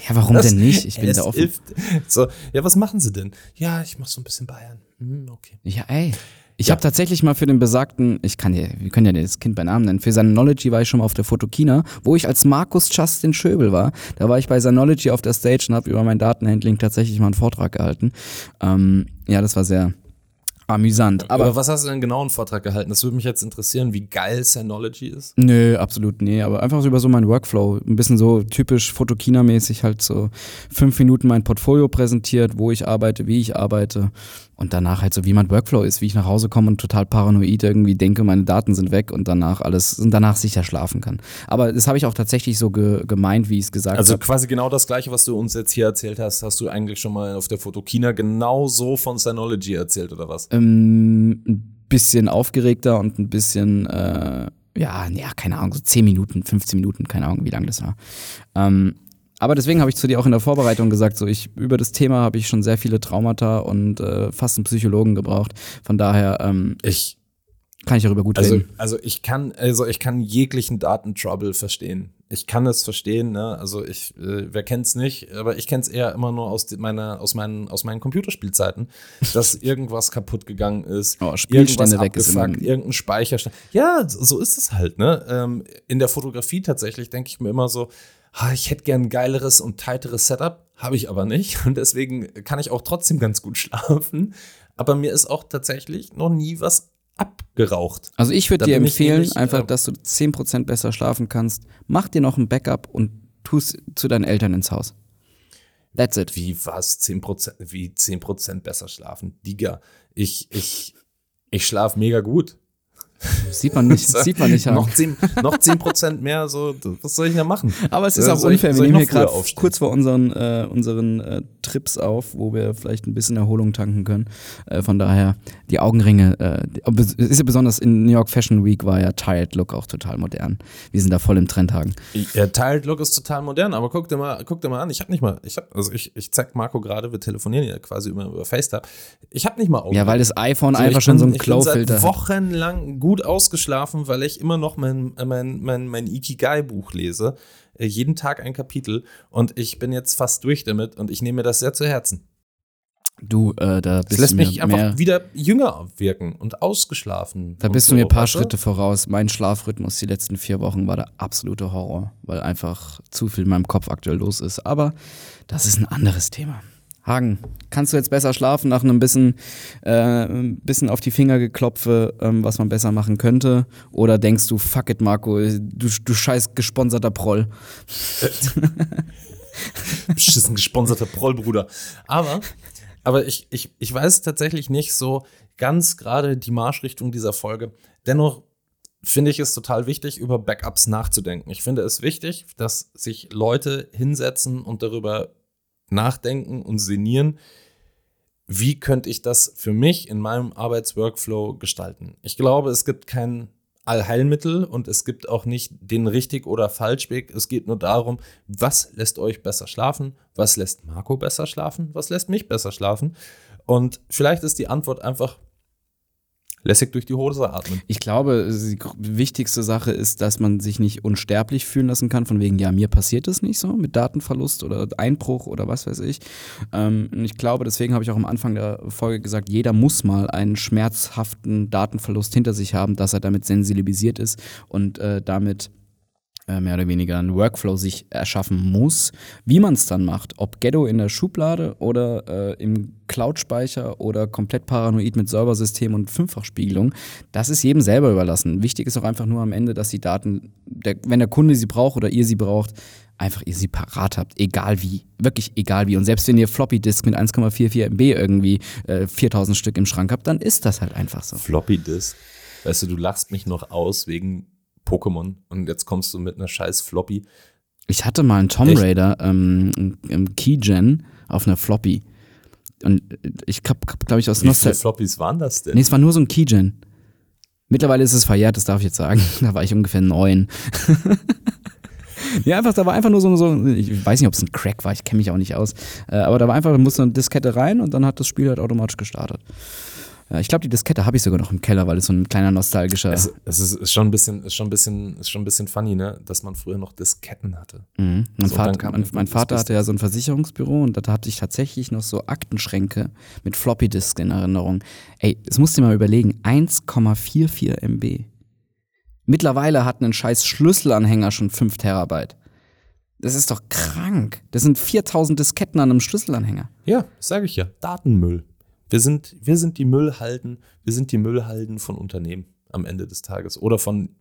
Ja, warum das, denn nicht? Ich bin da offen. Hilft. So, ja, was machen sie denn? Ja, ich mach so ein bisschen Bayern. Hm, okay. Ja, ey. Ich ja. habe tatsächlich mal für den besagten, ich kann ja, wir können ja das Kind bei Namen nennen, für Synology war ich schon mal auf der Fotokina, wo ich als Markus Justin Schöbel war. Da war ich bei Synology auf der Stage und habe über mein Datenhandling tatsächlich mal einen Vortrag gehalten. Ähm, ja, das war sehr, amüsant. Aber, aber, was hast du denn genau einen Vortrag gehalten? Das würde mich jetzt interessieren, wie geil Synology ist. Nö, absolut nee. Aber einfach so über so meinen Workflow. Ein bisschen so typisch Fotokina-mäßig halt so fünf Minuten mein Portfolio präsentiert, wo ich arbeite, wie ich arbeite. Und danach halt so, wie mein Workflow ist, wie ich nach Hause komme und total paranoid irgendwie denke, meine Daten sind weg und danach alles, und danach sicher schlafen kann. Aber das habe ich auch tatsächlich so ge gemeint, wie ich es gesagt habe. Also hab. quasi genau das Gleiche, was du uns jetzt hier erzählt hast, hast du eigentlich schon mal auf der Fotokina genau so von Synology erzählt, oder was? Ähm, ein bisschen aufgeregter und ein bisschen, äh, ja, ja, keine Ahnung, so 10 Minuten, 15 Minuten, keine Ahnung, wie lange das war. Ähm, aber deswegen habe ich zu dir auch in der Vorbereitung gesagt, so ich über das Thema habe ich schon sehr viele Traumata und äh, fast einen Psychologen gebraucht. Von daher ähm, ich kann ich darüber gut also, reden. Also ich kann also ich kann jeglichen Datentrouble verstehen. Ich kann es verstehen, ne? Also ich äh, wer kennt's nicht, aber ich kenne es eher immer nur aus meiner aus meinen aus meinen Computerspielzeiten, dass irgendwas kaputt gegangen ist, oh, Spielstände weg ist irgendein Speicherstand. Ja, so ist es halt, ne? Ähm, in der Fotografie tatsächlich denke ich mir immer so, ich hätte gern ein geileres und tightes Setup, habe ich aber nicht. Und deswegen kann ich auch trotzdem ganz gut schlafen. Aber mir ist auch tatsächlich noch nie was abgeraucht. Also ich würde dir empfehlen, nämlich, einfach, dass du 10% besser schlafen kannst. Mach dir noch ein Backup und tu es zu deinen Eltern ins Haus. That's it. Wie was? 10%, wie 10% besser schlafen? Digga, ich, ich, Ich schlafe mega gut. Sieht man nicht, sieht man nicht. Hagen. noch, 10, noch 10% mehr, so, was soll ich denn machen? Aber es ist Äh, auch ich- unfair. soll Wir ich nehmen hier gerade kurz vor unseren, äh, unseren äh, Trips auf, wo wir vielleicht ein bisschen Erholung tanken können. Äh, von daher, die Augenringe, äh, ist ja besonders in New York Fashion Week war ja Tired Look auch total modern. Wir sind da voll im Trendhagen. Ja, Tiled Look ist total modern, aber guck dir mal, guck dir mal an, ich habe nicht mal, ich hab, also ich, ich zeig Marco gerade, wir telefonieren ja quasi immer über FaceTime. Ich habe nicht mal Augen. Ja, weil das iPhone So, einfach ich schon bin- so einen ich bin seit Glow-Filter hat. wochenlang gut ausgeschlafen, weil ich immer noch mein, mein, mein, mein Ikigai-Buch lese. Äh, jeden Tag ein Kapitel. Und ich bin jetzt fast durch damit und ich nehme mir das sehr zu Herzen. Du, äh, da Das bist lässt du mir mich einfach wieder jünger wirken und ausgeschlafen. da bist so, du mir ein paar weißt du? Schritte voraus. Mein Schlafrhythmus die letzten vier Wochen war der absolute Horror, weil einfach zu viel in meinem Kopf aktuell los ist. Aber das ist ein anderes Thema. Hagen, kannst du jetzt besser schlafen nach einem bisschen, äh, bisschen auf die Finger geklopfe, ähm, was man besser machen könnte? Oder denkst du, fuck it, Marco, du, du scheiß gesponserter Proll? beschissen gesponserter Prollbruder. Aber, aber ich, ich, ich weiß tatsächlich nicht so ganz gerade die Marschrichtung dieser Folge. Dennoch finde ich es total wichtig, über Backups nachzudenken. Ich finde es wichtig, dass sich Leute hinsetzen und darüber nachdenken und sinnieren, wie könnte ich das für mich in meinem Arbeitsworkflow gestalten. Ich glaube, es gibt kein Allheilmittel und es gibt auch nicht den richtig oder falsch Weg. Es geht nur darum, was lässt euch besser schlafen, was lässt Marco besser schlafen, was lässt mich besser schlafen. Und vielleicht ist die Antwort einfach lässig durch die Hose atmen. Ich glaube, die wichtigste Sache ist, dass man sich nicht unsterblich fühlen lassen kann, von wegen, ja, mir passiert es nicht so mit Datenverlust oder Einbruch oder was weiß ich. Ähm, ich glaube, deswegen habe ich auch am Anfang der Folge gesagt, jeder muss mal einen schmerzhaften Datenverlust hinter sich haben, dass er damit sensibilisiert ist und äh, damit mehr oder weniger einen Workflow sich erschaffen muss. Wie man es dann macht, ob Ghetto in der Schublade oder äh, im Cloud-Speicher oder komplett paranoid mit Serversystem und Fünffachspiegelung, das ist jedem selber überlassen. Wichtig ist auch einfach nur am Ende, dass die Daten, der, wenn der Kunde sie braucht oder ihr sie braucht, einfach ihr sie parat habt, egal wie, wirklich egal wie. Und selbst wenn ihr Floppy Disk mit 1,44 MB irgendwie äh, 4000 Stück im Schrank habt, dann ist das halt einfach so. Floppy Disk. Weißt du, du lachst mich noch aus wegen Pokémon und jetzt kommst du mit einer scheiß Floppy. Ich hatte mal einen Tomb? Raider ähm, im Keygen auf einer Floppy. Und ich hab, glaube ich, aus Wie viele. Floppies waren das denn? Nee, es war nur so ein Keygen. Mittlerweile ist es verjährt, das darf ich jetzt sagen. Da war ich ungefähr neun. ja, einfach, da war einfach nur so, so ich weiß nicht, ob es ein Crack war, ich kenne mich auch nicht aus. Äh, aber da war einfach, da musste eine Diskette rein und dann hat das Spiel halt automatisch gestartet. Ich glaube, die Diskette habe ich sogar noch im Keller, weil es so ein kleiner nostalgischer. Es, es ist, ist schon ein bisschen, ist schon ein bisschen, ist schon ein bisschen funny, ne, dass man früher noch Disketten hatte. Mhm. Mein, So, Vater, mein, mein Vater hatte ja so ein Versicherungsbüro und da hatte ich tatsächlich noch so Aktenschränke mit Floppy Disk in Erinnerung. Ey, das musst du dir mal überlegen, 1,44 MB. Mittlerweile hat ein scheiß Schlüsselanhänger schon 5 Terabyte. Das ist doch krank. Das sind 4000 Disketten an einem Schlüsselanhänger. Ja, sage ich ja. Datenmüll. Wir sind, wir sind die Müllhalden, wir sind die Müllhalden von Unternehmen am Ende des Tages oder von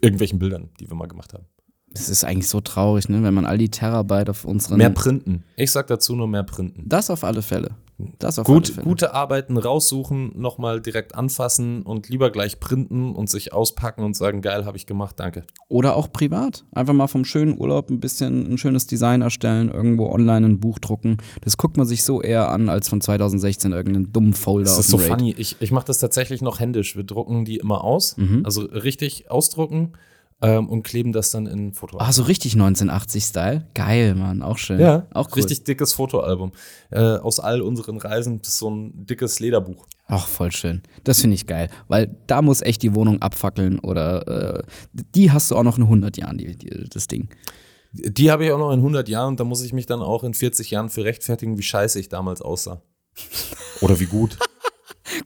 irgendwelchen Bildern, die wir mal gemacht haben. Das ist eigentlich so traurig, ne? wenn man all die Terabyte auf unseren. Mehr printen. Ich sag dazu nur mehr printen. das auf alle Fälle. Das auf Gut, gute Arbeiten raussuchen, nochmal direkt anfassen und lieber gleich printen und sich auspacken und sagen, geil, habe ich gemacht, danke. Oder auch privat. Einfach mal vom schönen Urlaub ein bisschen ein schönes Design erstellen, irgendwo online ein Buch drucken. Das guckt man sich so eher an, als von 2016 irgendeinen dummen Folder Das ist so Raid. funny. Ich, ich mache das tatsächlich noch händisch. Wir drucken die immer aus, Mhm. also richtig ausdrucken ähm, und kleben das dann in ein Foto. Ah, so richtig 1980-Style. Geil, Mann. Auch schön. Ja, auch cool. richtig dickes Fotoalbum. Äh, aus all unseren Reisen, ist so ein dickes Lederbuch. Ach, voll schön. Das finde ich geil. Weil da muss echt die Wohnung abfackeln oder äh, die hast du auch noch in 100 Jahren, die, die, das Ding. Die habe ich auch noch in 100 Jahren und da muss ich mich dann auch in 40 Jahren für rechtfertigen, wie scheiße ich damals aussah. Oder wie gut.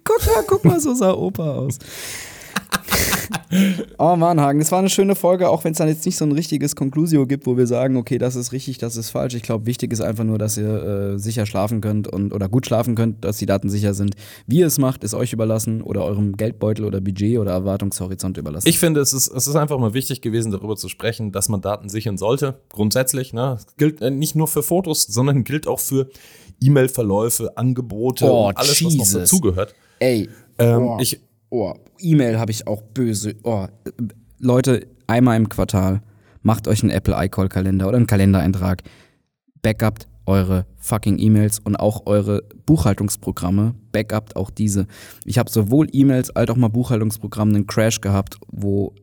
Guck mal, guck mal, so sah Opa aus. oh Mann, Hagen, das war eine schöne Folge, auch wenn es dann jetzt nicht so ein richtiges Conclusio gibt, wo wir sagen, okay, das ist richtig, das ist falsch. Ich glaube, wichtig ist einfach nur, dass ihr äh, sicher schlafen könnt und oder gut schlafen könnt, dass die Daten sicher sind. Wie ihr es macht, ist euch überlassen oder eurem Geldbeutel oder Budget oder Erwartungshorizont überlassen. Ich finde, es ist, es ist einfach mal wichtig gewesen, darüber zu sprechen, dass man Daten sichern sollte. Grundsätzlich, ne? Das gilt äh, nicht nur für Fotos, sondern gilt auch für E-Mail-Verläufe, Angebote Oh, und alles, was noch Jesus. dazugehört. Ey, Ähm, Oh. ich, Oh, E-Mail habe ich auch böse. Oh, Leute, einmal im Quartal macht euch einen Apple iCall-Kalender oder einen Kalendereintrag. Backupt eure fucking E-Mails und auch eure Buchhaltungsprogramme. Backupt auch diese. Ich habe sowohl E-Mails als auch mal Buchhaltungsprogramme einen Crash gehabt, wo,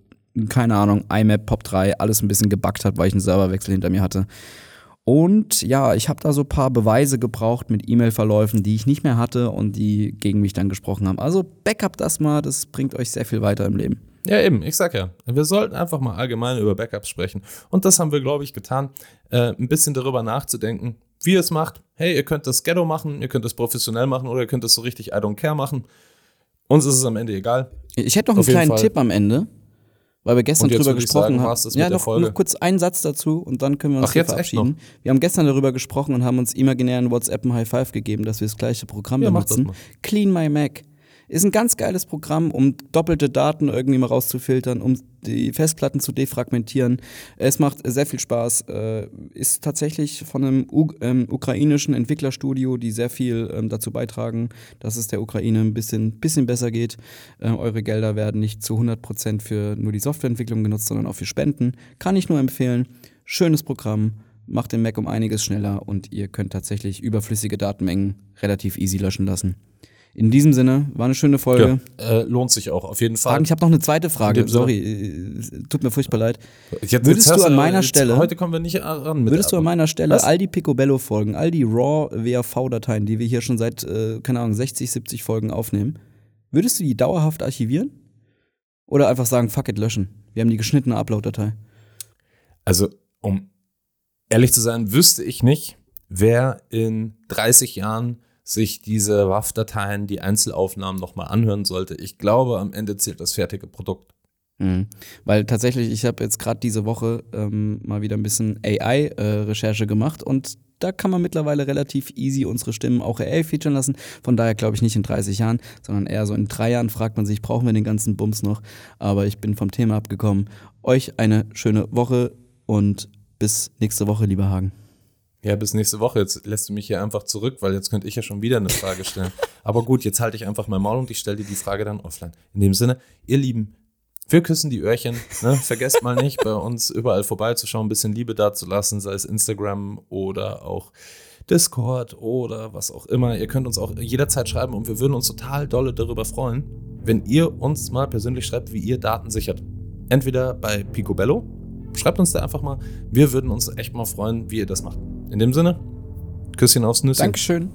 keine Ahnung, IMAP, POP3, alles ein bisschen gebackt hat, weil ich einen Serverwechsel hinter mir hatte. Und ja, ich habe da so ein paar Beweise gebraucht mit E-Mail-Verläufen, die ich nicht mehr hatte und die gegen mich dann gesprochen haben. Also Backup das mal, das bringt euch sehr viel weiter im Leben. Ja, eben, ich sag ja, wir sollten einfach mal allgemein über Backups sprechen. Und das haben wir, glaube ich, getan, äh, ein bisschen darüber nachzudenken, wie ihr es macht. Hey, ihr könnt das Ghetto machen, ihr könnt das professionell machen oder ihr könnt das so richtig I don't care machen. Uns ist es am Ende egal. Ich hätte noch einen Auf jeden kleinen Fall. Tipp am Ende, weil wir gestern drüber gesprochen haben. ja, noch, noch kurz einen Satz dazu und dann können wir uns Ach, jetzt verabschieden. Wir haben gestern darüber gesprochen und haben uns imaginär in WhatsApp ein High Five gegeben, dass wir das gleiche Programm Ja, benutzen. Clean My Mac. Ist ein ganz geiles Programm, um doppelte Daten irgendwie mal rauszufiltern, um die Festplatten zu defragmentieren. Es macht sehr viel Spaß. Äh, ist tatsächlich von einem U ähm, ukrainischen Entwicklerstudio, die sehr viel ähm, dazu beitragen, dass es der Ukraine ein bisschen, bisschen besser geht. Äh, eure Gelder werden nicht zu 100% für nur die Softwareentwicklung genutzt, sondern auch für Spenden. Kann ich nur empfehlen. Schönes Programm, macht den Mac um einiges schneller und ihr könnt tatsächlich überflüssige Datenmengen relativ easy löschen lassen. In diesem Sinne, war eine schöne Folge. Äh, lohnt sich auch, auf jeden Fall. Ich habe noch eine zweite Frage. Sorry, äh, tut mir furchtbar leid. Jetzt- würdest jetzt du an meiner Stelle- Heute kommen wir nicht ran mit Würdest du an meiner Stelle Was? all die Picobello-Folgen, all die RAW-WAV-Dateien, die wir hier schon seit, äh, keine Ahnung, 60, 70 Folgen aufnehmen, würdest du die dauerhaft archivieren? Oder einfach sagen, fuck it, löschen? Wir haben die geschnittene Upload-Datei. Also, um ehrlich zu sein, wüsste ich nicht, wer in 30 Jahren sich diese WAV-Dateien, die Einzelaufnahmen nochmal anhören sollte. Ich glaube, am Ende zählt das fertige Produkt. Mhm. Weil tatsächlich, ich habe jetzt gerade diese Woche ähm, mal wieder ein bisschen AI-Recherche gemacht und da kann man mittlerweile relativ easy unsere Stimmen auch AI featuren lassen. Von daher glaube ich nicht in 30 Jahren, sondern eher so in drei Jahren fragt man sich, brauchen wir den ganzen Bums noch? Aber ich bin vom Thema abgekommen. Euch eine schöne Woche und bis nächste Woche, lieber Hagen. Ja, bis nächste Woche. Jetzt lässt du mich hier einfach zurück, weil jetzt könnte ich ja schon wieder eine Frage stellen. Aber gut, jetzt halte ich einfach mein Maul und ich stelle dir die Frage dann offline. In dem Sinne, ihr Lieben, wir küssen die Öhrchen. Ne? Vergesst mal nicht, bei uns überall vorbeizuschauen, ein bisschen Liebe dazulassen, sei es Instagram oder auch Discord oder was auch immer. Ihr könnt uns auch jederzeit schreiben und wir würden uns total dolle darüber freuen, wenn ihr uns mal persönlich schreibt, wie ihr Daten sichert. Entweder bei Picobello, schreibt uns da einfach mal. Wir würden uns echt mal freuen, wie ihr das macht. In dem Sinne, Küsschen aufs Nüsschen. Dankeschön.